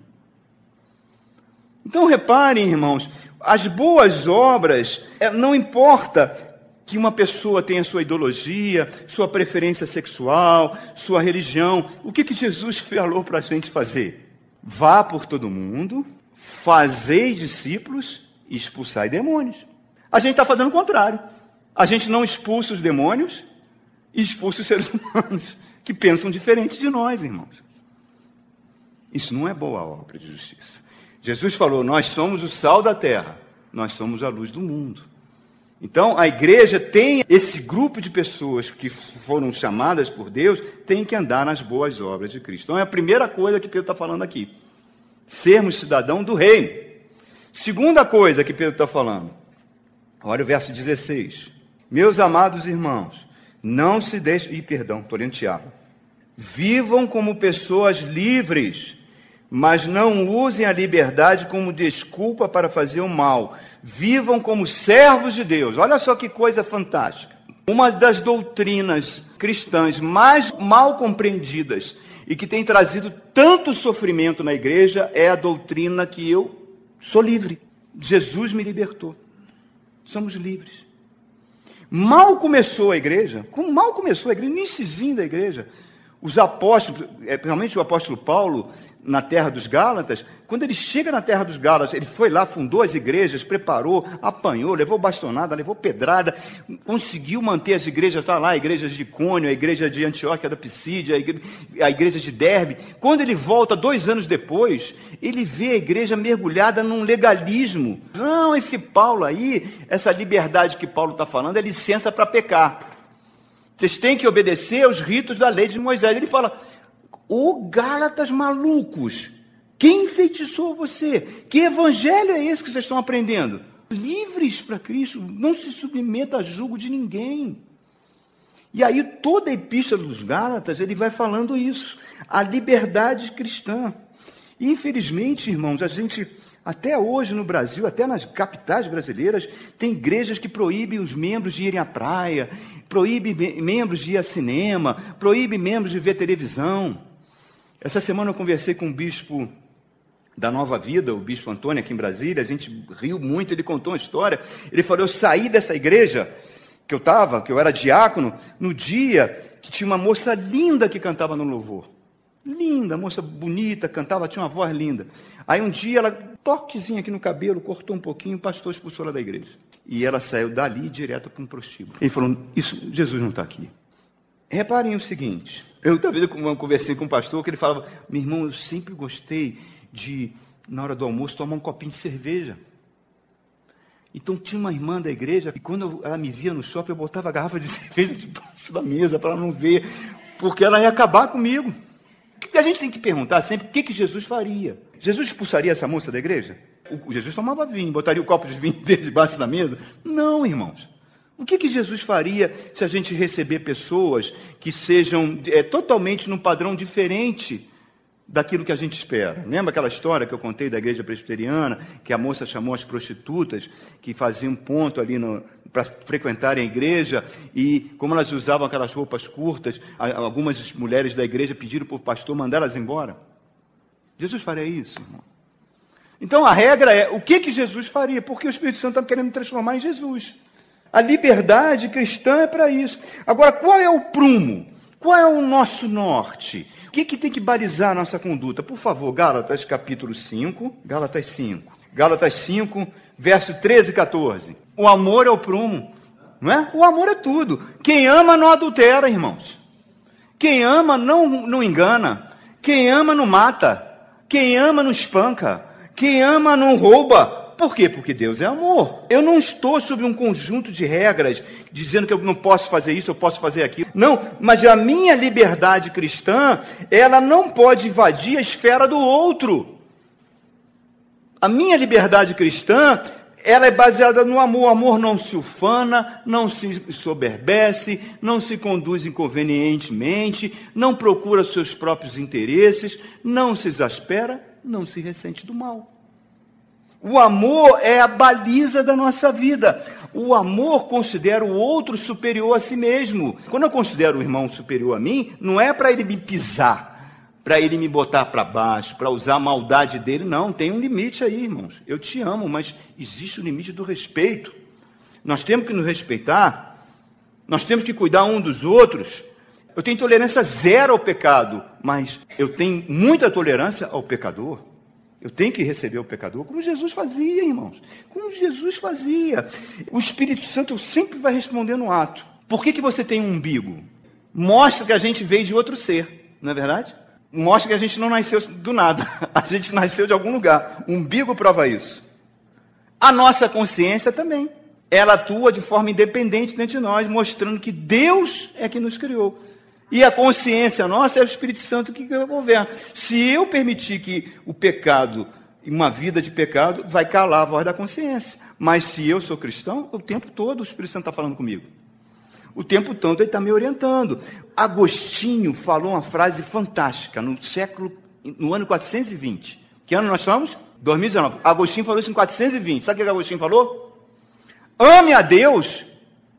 Então reparem, irmãos, as boas obras, é, não importa que uma pessoa tenha sua ideologia, sua preferência sexual, sua religião. O que, que Jesus [laughs] falou para a gente fazer? Vá por todo mundo, fazei discípulos e expulsai demônios. A gente está fazendo o contrário. A gente não expulsa os demônios e expulsa os seres [laughs] humanos que pensam diferente de nós, irmãos. Isso não é boa obra de justiça. Jesus falou: Nós somos o sal da terra, nós somos a luz do mundo. Então, a igreja tem esse grupo de pessoas que foram chamadas por Deus, tem que andar nas boas obras de Cristo. Então, é a primeira coisa que Pedro está falando aqui: sermos cidadão do reino. Segunda coisa que Pedro está falando, olha o verso 16: Meus amados irmãos, não se deixem. Ih, perdão, estou lendo Tiago. Vivam como pessoas livres mas não usem a liberdade como desculpa para fazer o mal. Vivam como servos de Deus. Olha só que coisa fantástica. Uma das doutrinas cristãs mais mal compreendidas e que tem trazido tanto sofrimento na igreja é a doutrina que eu sou livre. Jesus me libertou. Somos livres. Mal começou a igreja, mal começou a igreja, iníciozinho da igreja, os apóstolos, é, principalmente o apóstolo Paulo, na terra dos Gálatas, quando ele chega na terra dos Gálatas, ele foi lá, fundou as igrejas, preparou, apanhou, levou bastonada, levou pedrada, conseguiu manter as igrejas, está lá, a igreja de Cônio, a igreja de Antioquia da Pisídia, a igreja, a igreja de Derbe. Quando ele volta, dois anos depois, ele vê a igreja mergulhada num legalismo. Não, esse Paulo aí, essa liberdade que Paulo está falando, é licença para pecar. Vocês têm que obedecer aos ritos da lei de Moisés. Ele fala: Ô Gálatas malucos, quem enfeitiçou você? Que evangelho é esse que vocês estão aprendendo? Livres para Cristo, não se submeta a julgo de ninguém. E aí toda a epístola dos Gálatas, ele vai falando isso, a liberdade cristã. Infelizmente, irmãos, a gente até hoje no Brasil, até nas capitais brasileiras, tem igrejas que proíbem os membros de irem à praia, proíbem membros de ir a cinema, proíbem membros de ver televisão. Essa semana eu conversei com um bispo da Nova Vida, o bispo Antônio, aqui em Brasília, a gente riu muito, ele contou uma história. Ele falou: Eu saí dessa igreja que eu estava, que eu era diácono, no dia que tinha uma moça linda que cantava no louvor. Linda, moça bonita, cantava, tinha uma voz linda. Aí um dia ela, toquezinho aqui no cabelo, cortou um pouquinho, o pastor expulsou ela da igreja. E ela saiu dali direto para um prostíbulo. Ele falou: Isso, Jesus não está aqui. Reparem o seguinte: eu talvez eu conversei com um pastor que ele falava: Meu irmão, eu sempre gostei de, na hora do almoço, tomar um copinho de cerveja. Então tinha uma irmã da igreja, e quando ela me via no shopping, eu botava a garrafa de [laughs] cerveja debaixo da mesa para ela não ver, porque ela ia acabar comigo. A gente tem que perguntar sempre o que, que Jesus faria? Jesus expulsaria essa moça da igreja? O, Jesus tomava vinho, botaria o copo de vinho [laughs] dele debaixo da mesa? Não, irmãos. O que, que Jesus faria se a gente receber pessoas que sejam é, totalmente num padrão diferente daquilo que a gente espera. Lembra aquela história que eu contei da igreja presbiteriana, que a moça chamou as prostitutas que faziam ponto ali para frequentarem a igreja e como elas usavam aquelas roupas curtas, algumas mulheres da igreja pediram para o pastor mandar elas embora. Jesus faria isso, irmão. Então a regra é o que, que Jesus faria? Porque o Espírito Santo está querendo transformar em Jesus. A liberdade cristã é para isso. Agora, qual é o prumo? Qual é o nosso norte? O que, que tem que balizar a nossa conduta? Por favor, Gálatas capítulo 5, Gálatas 5. Gálatas 5, verso 13 e 14. O amor é o prumo, não é? O amor é tudo. Quem ama não adultera, irmãos. Quem ama não, não engana. Quem ama não mata. Quem ama não espanca. Quem ama não rouba. Por quê? Porque Deus é amor. Eu não estou sob um conjunto de regras dizendo que eu não posso fazer isso, eu posso fazer aquilo. Não, mas a minha liberdade cristã, ela não pode invadir a esfera do outro. A minha liberdade cristã, ela é baseada no amor. O amor não se ufana, não se soberbece, não se conduz inconvenientemente, não procura seus próprios interesses, não se exaspera, não se ressente do mal. O amor é a baliza da nossa vida. O amor considera o outro superior a si mesmo. Quando eu considero o irmão superior a mim, não é para ele me pisar, para ele me botar para baixo, para usar a maldade dele. Não, tem um limite aí, irmãos. Eu te amo, mas existe o limite do respeito. Nós temos que nos respeitar, nós temos que cuidar um dos outros. Eu tenho tolerância zero ao pecado, mas eu tenho muita tolerância ao pecador. Eu tenho que receber o pecador, como Jesus fazia, irmãos. Como Jesus fazia. O Espírito Santo sempre vai responder no ato. Por que, que você tem um umbigo? Mostra que a gente veio de outro ser, não é verdade? Mostra que a gente não nasceu do nada. [laughs] A gente nasceu de algum lugar. O umbigo prova isso. A nossa consciência também. Ela atua de forma independente dentro de nós, mostrando que Deus é que nos criou. E a consciência nossa é o Espírito Santo que governa. Se eu permitir que o pecado, uma vida de pecado, vai calar a voz da consciência. Mas se eu sou cristão, o tempo todo o Espírito Santo está falando comigo. O tempo todo ele está me orientando. Agostinho falou uma frase fantástica no século, no ano 420. Que ano nós estamos? 2019. Agostinho falou isso em 420. Sabe o que Agostinho falou? Ame a Deus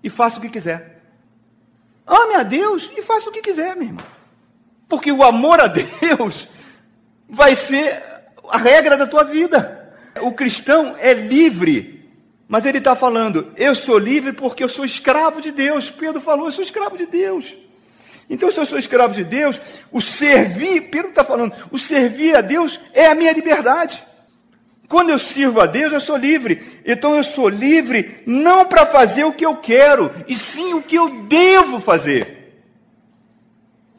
e faça o que quiser. Ame a Deus e faça o que quiser, meu irmão. Porque o amor a Deus vai ser a regra da tua vida. O cristão é livre, mas ele está falando, eu sou livre porque eu sou escravo de Deus. Pedro falou, eu sou escravo de Deus. Então, se eu sou escravo de Deus, o servir, Pedro está falando, o servir a Deus é a minha liberdade. Quando eu sirvo a Deus, eu sou livre. Então eu sou livre não para fazer o que eu quero, e sim o que eu devo fazer.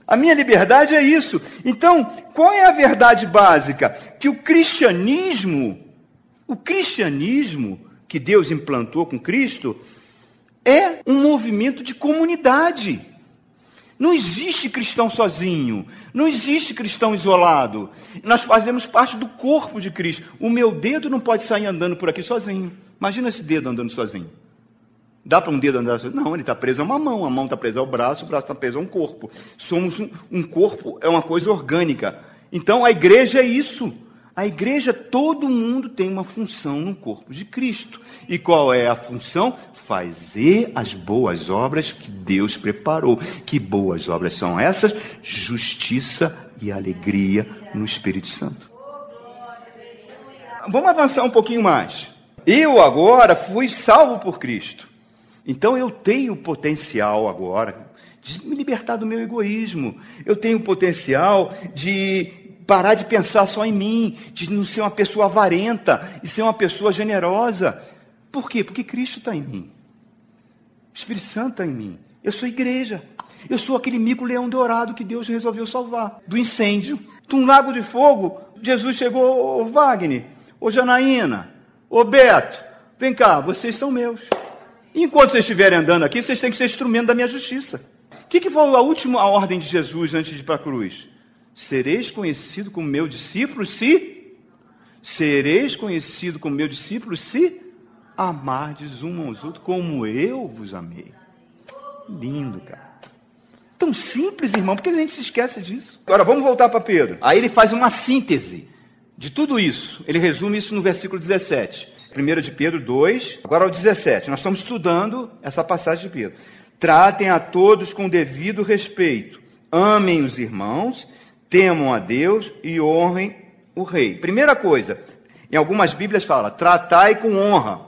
A minha liberdade é isso. Então, qual é a verdade básica? Que o cristianismo, o cristianismo que Deus implantou com Cristo, é um movimento de comunidade. Não existe cristão sozinho, não existe cristão isolado. Nós fazemos parte do corpo de Cristo. O meu dedo não pode sair andando por aqui sozinho. Imagina esse dedo andando sozinho. Dá para um dedo andar sozinho? Não, ele está preso a uma mão, a mão está presa ao braço, o braço está preso a um corpo. Somos um, um corpo, é uma coisa orgânica. Então a igreja é isso. A igreja, todo mundo tem uma função no corpo de Cristo. E qual é a função? Fazer as boas obras que Deus preparou. Que boas obras são essas? Justiça e alegria no Espírito Santo. Vamos avançar um pouquinho mais. Eu agora fui salvo por Cristo. Então eu tenho potencial agora de me libertar do meu egoísmo. Eu tenho potencial de parar de pensar só em mim, de não ser uma pessoa avarenta e ser uma pessoa generosa. Por quê? Porque Cristo está em mim. O Espírito Santo está em mim. Eu sou igreja. Eu sou aquele mico-leão dourado que Deus resolveu salvar do incêndio, de um lago de fogo. Jesus chegou, ô Wagner, ô Janaína, ô Beto, vem cá, vocês são meus. enquanto vocês estiverem andando aqui, vocês têm que ser instrumento da minha justiça. O que, que foi a última ordem de Jesus antes de ir para a cruz? Sereis conhecido como meu discípulo se sereis conhecido como meu discípulo se amardes um aos outros como eu vos amei. Lindo, cara. Tão simples, irmão, porque a gente se esquece disso. Agora vamos voltar para Pedro. Aí ele faz uma síntese de tudo isso. Ele resume isso no versículo 17. 1 de Pedro 2, agora ao 17. Nós estamos estudando essa passagem de Pedro. Tratem a todos com devido respeito. Amem os irmãos temam a Deus e honrem o rei. Primeira coisa, em algumas Bíblias fala, tratai com honra.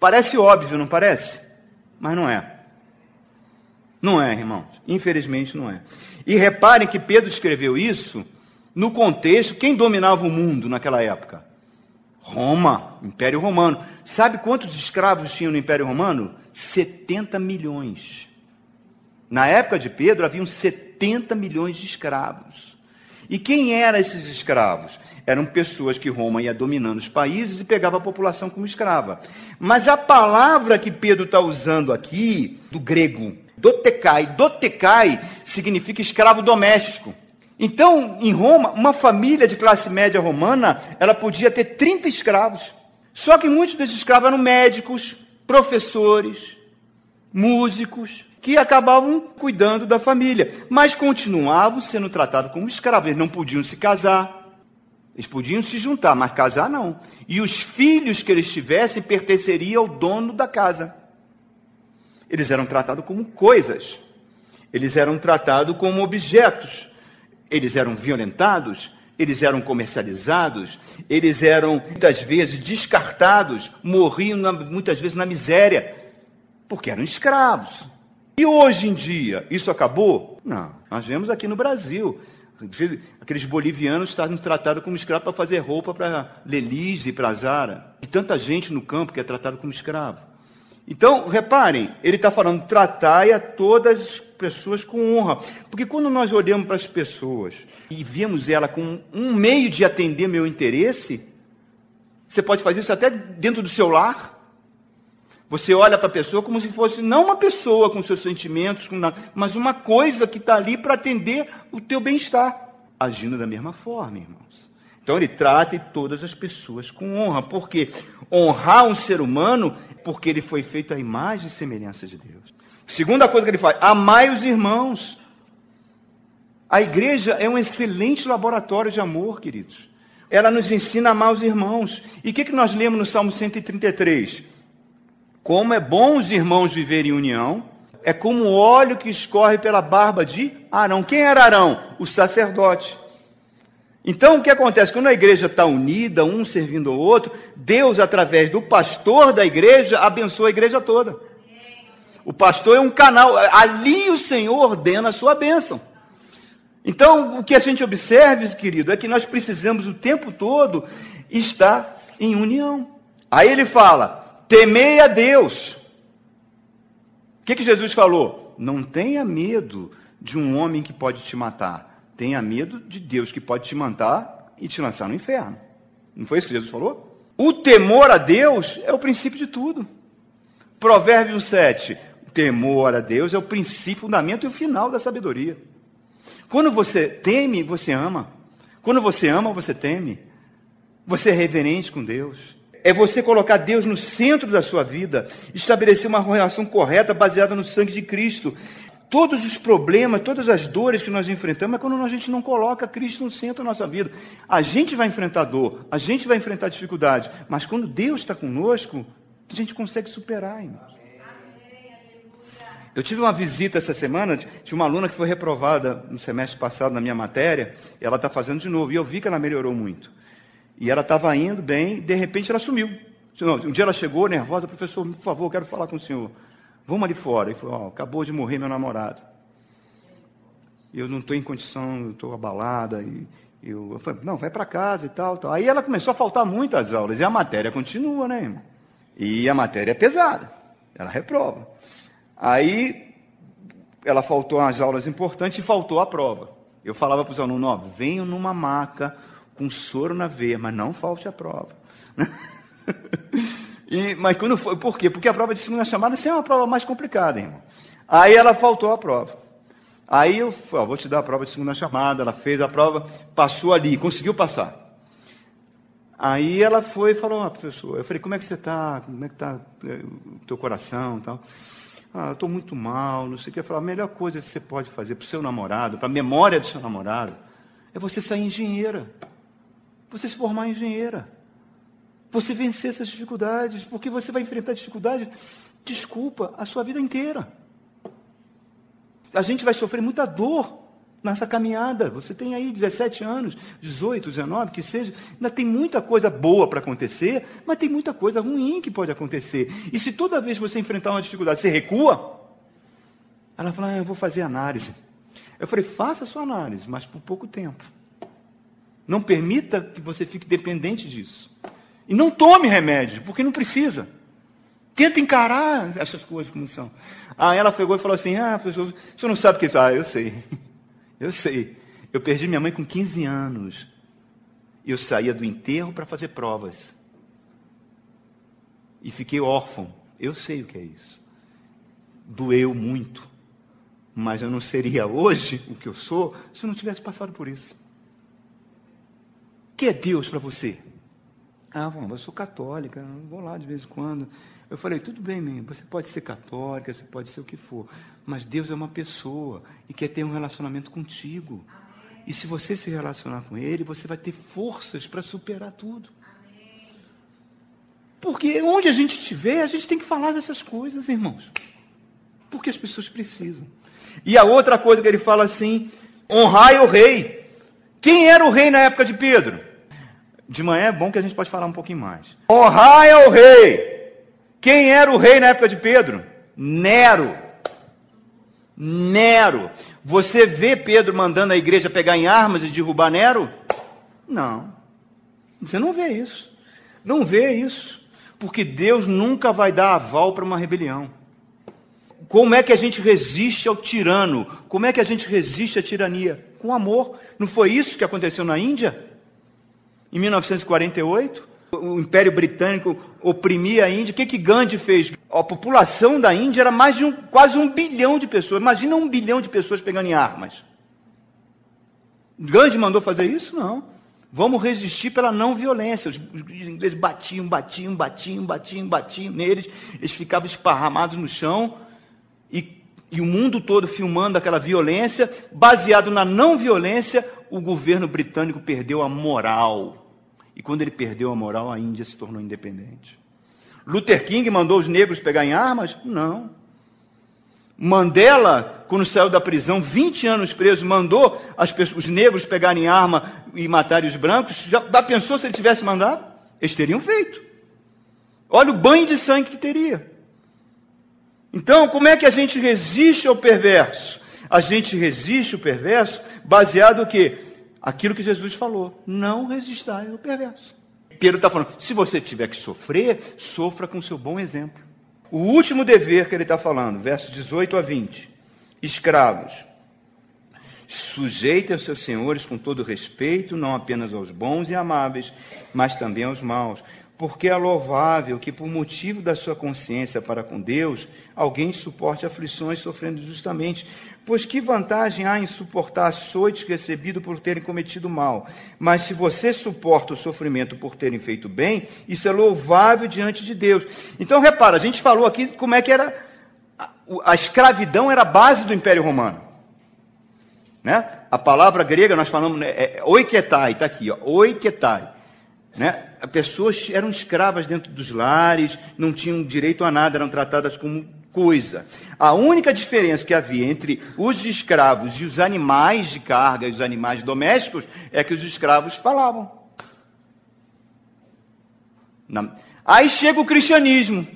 Parece óbvio, não parece? Mas não é. Não é, irmãos. Infelizmente não é. E reparem que Pedro escreveu isso no contexto, quem dominava o mundo naquela época? Roma, Império Romano. Sabe quantos escravos tinham no Império Romano? 70 milhões. Na época de Pedro, haviam 70 milhões de escravos. E quem eram esses escravos? Eram pessoas que Roma ia dominando os países e pegava a população como escrava. Mas a palavra que Pedro está usando aqui, do grego, dotekai, dotekai significa escravo doméstico. Então, em Roma, uma família de classe média romana, ela podia ter 30 escravos. Só que muitos desses escravos eram médicos, professores, músicos, que acabavam cuidando da família, mas continuavam sendo tratados como escravos. Eles não podiam se casar, eles podiam se juntar, mas casar não. E os filhos que eles tivessem pertenceriam ao dono da casa. Eles eram tratados como coisas, eles eram tratados como objetos, eles eram violentados, eles eram comercializados, eles eram muitas vezes descartados, morriam na, muitas vezes na miséria, porque eram escravos. E hoje em dia, isso acabou? Não. Nós vemos aqui no Brasil. Aqueles bolivianos estavam tratados como escravos para fazer roupa para Lelise e para Zara. E tanta gente no campo que é tratado como escravo. Então, reparem, ele está falando, tratai a todas as pessoas com honra. Porque quando nós olhamos para as pessoas e vemos ela com um meio de atender meu interesse, você pode fazer isso até dentro do seu lar. Você olha para a pessoa como se fosse não uma pessoa com seus sentimentos, com nada, mas uma coisa que está ali para atender o teu bem-estar, agindo da mesma forma, irmãos. Então ele trata todas as pessoas com honra, porque honrar um ser humano, porque ele foi feito à imagem e semelhança de Deus. Segunda coisa que ele faz, amai os irmãos. A igreja é um excelente laboratório de amor, queridos. Ela nos ensina a amar os irmãos. E o que, que nós lemos no Salmo 133? Como é bom os irmãos viverem em união, é como o óleo que escorre pela barba de Arão. Quem era Arão? O sacerdote. Então, o que acontece? Quando a igreja está unida, um servindo ao outro, Deus, através do pastor da igreja, abençoa a igreja toda. O pastor é um canal, ali o Senhor ordena a sua bênção. Então, o que a gente observa, querido, é que nós precisamos o tempo todo estar em união. Aí ele fala: temei a Deus. O que, que Jesus falou? Não tenha medo de um homem que pode te matar. Tenha medo de Deus que pode te matar e te lançar no inferno. Não foi isso que Jesus falou? O temor a Deus é o princípio de tudo. Provérbios 7. temor a Deus é o princípio, fundamento e o final da sabedoria. Quando você teme, você ama. Quando você ama, você teme. Você é reverente com Deus. É você colocar Deus no centro da sua vida, estabelecer uma relação correta baseada no sangue de Cristo. Todos os problemas, todas as dores que nós enfrentamos é quando a gente não coloca Cristo no centro da nossa vida. A gente vai enfrentar dor, a gente vai enfrentar dificuldade, mas quando Deus está conosco, a gente consegue superar. Eu tive uma visita essa semana de uma aluna que foi reprovada no semestre passado na minha matéria, ela está fazendo de novo, e eu vi que ela melhorou muito. E ela estava indo bem, de repente ela sumiu. Um dia ela chegou nervosa, professor, por favor, quero falar com o senhor. Vamos ali fora. E falou, oh, acabou de morrer meu namorado. Eu não estou em condição, estou abalada. E eu, eu falei, não, vai para casa e tal, tal. Aí ela começou a faltar muitas aulas, e a matéria continua, né, irmão? E a matéria é pesada, ela reprova. Aí ela faltou as aulas importantes e faltou a prova. Eu falava para os alunos, ó, venham numa maca com soro na veia, mas não falte a prova. [laughs] e, mas quando foi, por quê? Porque a prova de segunda chamada sempre é uma prova mais complicada, irmão. Aí ela faltou a prova. Aí eu ó, vou te dar a prova de segunda chamada, ela fez a prova, passou ali, conseguiu passar. Aí ela foi e falou, ah, professor, eu falei, como é que você está? Como é que está eh, o teu coração tal? Ah, eu estou muito mal, não sei o que. Eu falei, a melhor coisa que você pode fazer para o seu namorado, para a memória do seu namorado, é você sair engenheira. Você se formar engenheira. Você vencer essas dificuldades, porque você vai enfrentar dificuldades, desculpa, a sua vida inteira. A gente vai sofrer muita dor nessa caminhada. Você tem aí 17 anos, 18, 19, que seja. Ainda tem muita coisa boa para acontecer, mas tem muita coisa ruim que pode acontecer. E se toda vez você enfrentar uma dificuldade, você recua, ela fala, ah, eu vou fazer análise. Eu falei, faça a sua análise, mas por pouco tempo. Não permita que você fique dependente disso. E não tome remédio, porque não precisa. Tenta encarar essas coisas como são. Aí ela pegou e falou assim: Ah, o senhor não sabe o que é isso? Ah, eu sei. [laughs] Eu sei. Eu perdi minha mãe com 15 anos. E eu saía do enterro para fazer provas. E fiquei órfão. Eu sei o que é isso. Doeu muito. Mas eu não seria hoje o que eu sou se eu não tivesse passado por isso. Que é Deus para você? Ah, eu sou católica, vou lá de vez em quando. Eu falei, tudo bem, mãe, você pode ser católica, você pode ser o que for, mas Deus é uma pessoa e quer ter um relacionamento contigo. E se você se relacionar com Ele, você vai ter forças para superar tudo. Porque onde a gente estiver, a gente tem que falar dessas coisas, irmãos. Porque as pessoas precisam. E a outra coisa que ele fala assim: honrai o rei. Quem era o rei na época de Pedro? De manhã é bom que a gente pode falar um pouquinho mais. Honrai ao rei. Quem era o rei na época de Pedro? Nero. Nero. Você vê Pedro mandando a igreja pegar em armas e derrubar Nero? Não. Você não vê isso. Não vê isso. Porque Deus nunca vai dar aval para uma rebelião. Como é que a gente resiste ao tirano? Como é que a gente resiste à tirania? Com amor. Não foi isso que aconteceu na Índia? Em 1948? o Império Britânico oprimia a Índia, o que, que Gandhi fez? A população da Índia era mais de um, quase um bilhão de pessoas. Imagina um bilhão de pessoas pegando em armas. Gandhi mandou fazer isso? Não. Vamos resistir pela não violência. Os, ingleses batiam, batiam, batiam, batiam, batiam neles. Eles ficavam esparramados no chão. E, e o mundo todo filmando aquela violência. Baseado na não violência, o governo britânico perdeu a moral e quando ele perdeu a moral, a Índia se tornou independente. Luther King mandou os negros pegar em armas? Não. Mandela, quando saiu da prisão, 20 anos preso, mandou pessoas, os negros pegarem arma e matarem os brancos. Já, já pensou se ele tivesse mandado? Eles teriam feito. Olha o banho de sangue que teria. Então, como é que a gente resiste ao perverso? A gente resiste ao perverso baseado no quê? aquilo que Jesus falou: não resistai ao perverso. Pedro está falando: se você tiver que sofrer, sofra com seu bom exemplo. O último dever que ele está falando, versos 18 a 20: escravos, sujeitem seus senhores com todo respeito, não apenas aos bons e amáveis, mas também aos maus. Porque é louvável que, por motivo da sua consciência para com Deus, alguém suporte aflições sofrendo justamente. Pois que vantagem há em suportar açoites recebido por terem cometido mal? Mas se você suporta o sofrimento por terem feito bem, isso é louvável diante de Deus. Então, repara, a gente falou aqui como é que era. A escravidão era a base do Império Romano. Né? A palavra grega, nós falamos, né, é oiketai, está aqui, ó, oiketai. Né? Pessoas eram escravas dentro dos lares, não tinham direito a nada, eram tratadas como coisa. A única diferença que havia entre os escravos e os animais de carga os animais domésticos é que os escravos falavam. Aí chega o cristianismo.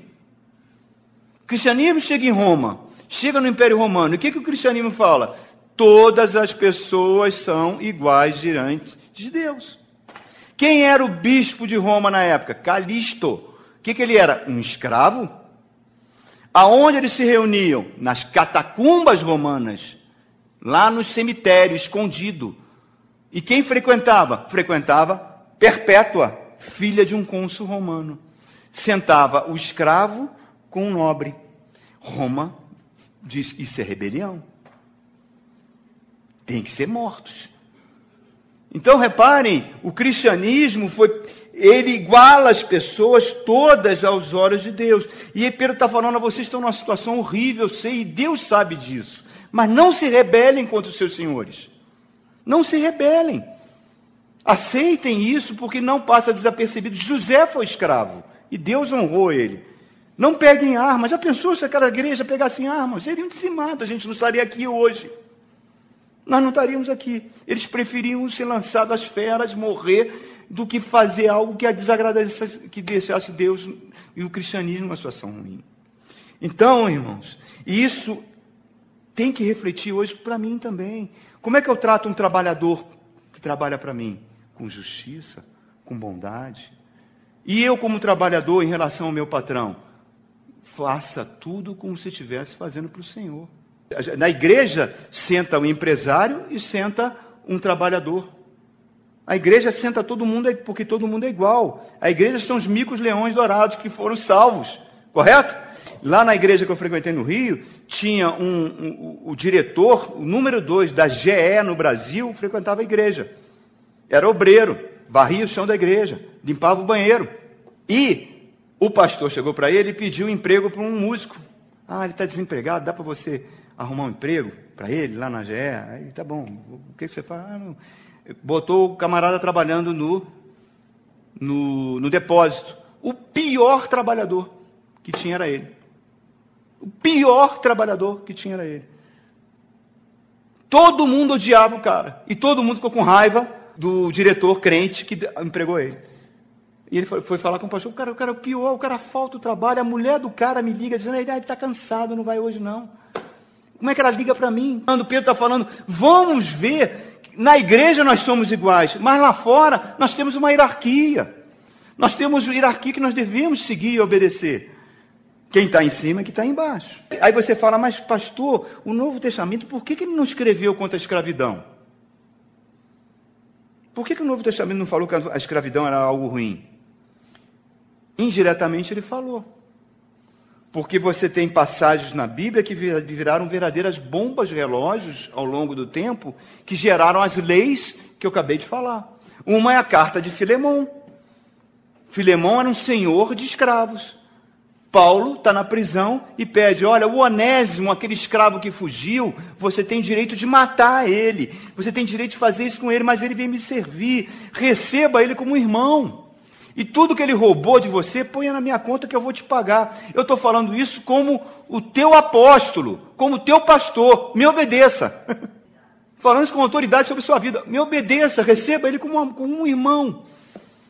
O cristianismo chega em Roma, chega no Império Romano. E o que, que o cristianismo fala? Todas as pessoas são iguais diante de Deus. Quem era o bispo de Roma na época? Calisto. O que, que ele era? Um escravo? Aonde eles se reuniam? Nas catacumbas romanas, lá no cemitério, escondido. E quem frequentava? Frequentava Perpétua, filha de um cônsul romano. Sentava o escravo com o nobre. Roma diz: isso é rebelião. Tem que ser mortos. Então reparem, o cristianismo foi, ele iguala as pessoas todas aos olhos de Deus. E Pedro está falando vocês estão numa situação horrível, eu sei, e Deus sabe disso. Mas não se rebelem contra os seus senhores. Não se rebelem. Aceitem isso porque não passa desapercebido. José foi escravo e Deus honrou ele. Não peguem armas. Já pensou se aquela igreja pegasse armas? Seriam dizimados, a gente não estaria aqui hoje nós não estaríamos aqui. Eles preferiam ser lançados às feras, morrer, do que fazer algo que a desagradasse, que deixasse Deus e o cristianismo numa situação ruim. Então, irmãos, isso tem que refletir hoje para mim também. Como é que eu trato um trabalhador que trabalha para mim? Com justiça, com bondade. E eu, como trabalhador, em relação ao meu patrão, faça tudo como se estivesse fazendo para o Senhor. Na igreja senta o um empresário e senta um trabalhador. A igreja senta todo mundo porque todo mundo é igual. A igreja são os micos leões dourados que foram salvos, correto? Lá na igreja que eu frequentei no Rio, tinha um, um o diretor, o número dois da GE no Brasil, frequentava a igreja. Era obreiro, varria o chão da igreja, limpava o banheiro. E o pastor chegou para ele e pediu emprego para um músico. Ah, ele está desempregado, dá para você arrumar um emprego para ele lá na GE. Aí tá bom, o que, você faz? Ah, Botou o camarada trabalhando no, no, no depósito. O pior trabalhador que tinha era ele. O pior trabalhador que tinha era ele. Todo mundo odiava o cara. E todo mundo ficou com raiva do diretor crente que empregou ele. E ele foi, foi falar com o pastor, o cara, o cara é o pior, o cara falta o trabalho, a mulher do cara me liga dizendo, ele está cansado, não vai hoje não. Como é que ela liga para mim? Quando Pedro está falando, vamos ver, na igreja nós somos iguais, mas lá fora nós temos uma hierarquia. Nós temos uma hierarquia que nós devemos seguir e obedecer. Quem está em cima é que está embaixo. Aí você fala, mas pastor, o Novo Testamento, por que, que ele não escreveu contra a escravidão? Por que, que o Novo Testamento não falou que a escravidão era algo ruim? Indiretamente ele falou. Porque você tem passagens na Bíblia que viraram verdadeiras bombas relógios ao longo do tempo, que geraram as leis que eu acabei de falar. Uma é a carta de Filemão. Filemão era um senhor de escravos. Paulo está na prisão e pede: Olha, o Onésimo, aquele escravo que fugiu, você tem direito de matar ele, você tem direito de fazer isso com ele, mas ele vem me servir. Receba ele como irmão. E tudo que ele roubou de você, ponha na minha conta que eu vou te pagar. Eu estou falando isso como o teu apóstolo, como o teu pastor. Me obedeça. [laughs] falando isso com autoridade sobre sua vida. Me obedeça, receba ele como, como um irmão.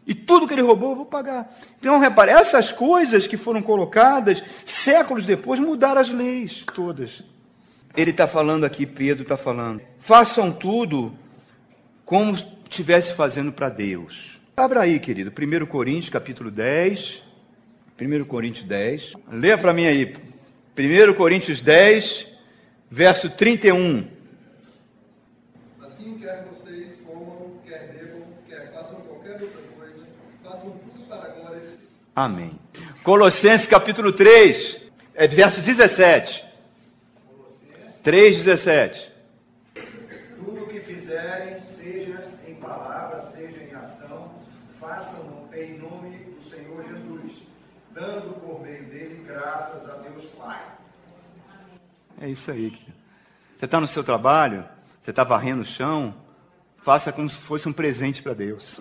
E tudo que ele roubou, eu vou pagar. Então, repare, essas coisas que foram colocadas séculos depois mudaram as leis todas. Ele está falando aqui, Pedro está falando. Façam tudo como estivesse fazendo para Deus. Abra aí, querido, 1 Coríntios, capítulo 10. 1 Coríntios 10. Leia para mim aí. 1 Coríntios 10, verso 31. Assim quer vocês comam, quer bebam, quer façam qualquer outra coisa, façam tudo para a glória de Deus. Amém. Colossenses capítulo 3, é verso 17. 3, 17. Tudo o que fizerem, seja em palavra, seja em ação, façam-no em nome do Senhor Jesus, dando por meio dele graças a Deus Pai. É isso aí. Você está no seu trabalho, você está varrendo o chão, faça como se fosse um presente para Deus.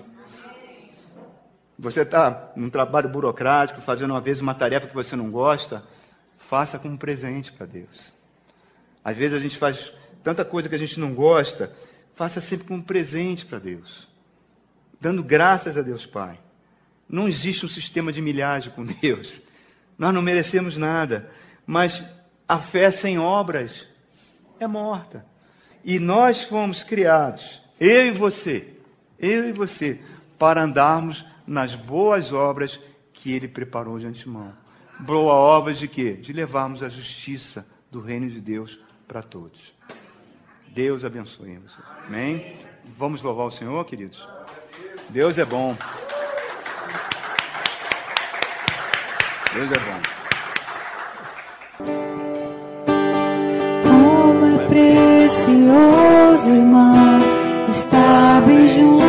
Você está num trabalho burocrático, fazendo uma vez uma tarefa que você não gosta, faça como um presente para Deus. Às vezes a gente faz tanta coisa que a gente não gosta, faça sempre como um presente para Deus, dando graças a Deus Pai. Não existe um sistema de milhagem com Deus. Nós não merecemos nada, mas a fé sem obras é morta. E nós fomos criados, eu e você, eu e você, para andarmos nas boas obras que ele preparou de antemão. Boa obra de quê? De levarmos a justiça do reino de Deus para todos. Deus abençoe você. Amém? Vamos louvar o Senhor, queridos? Deus é bom. Deus é bom. Como é precioso, irmão, estar bem junto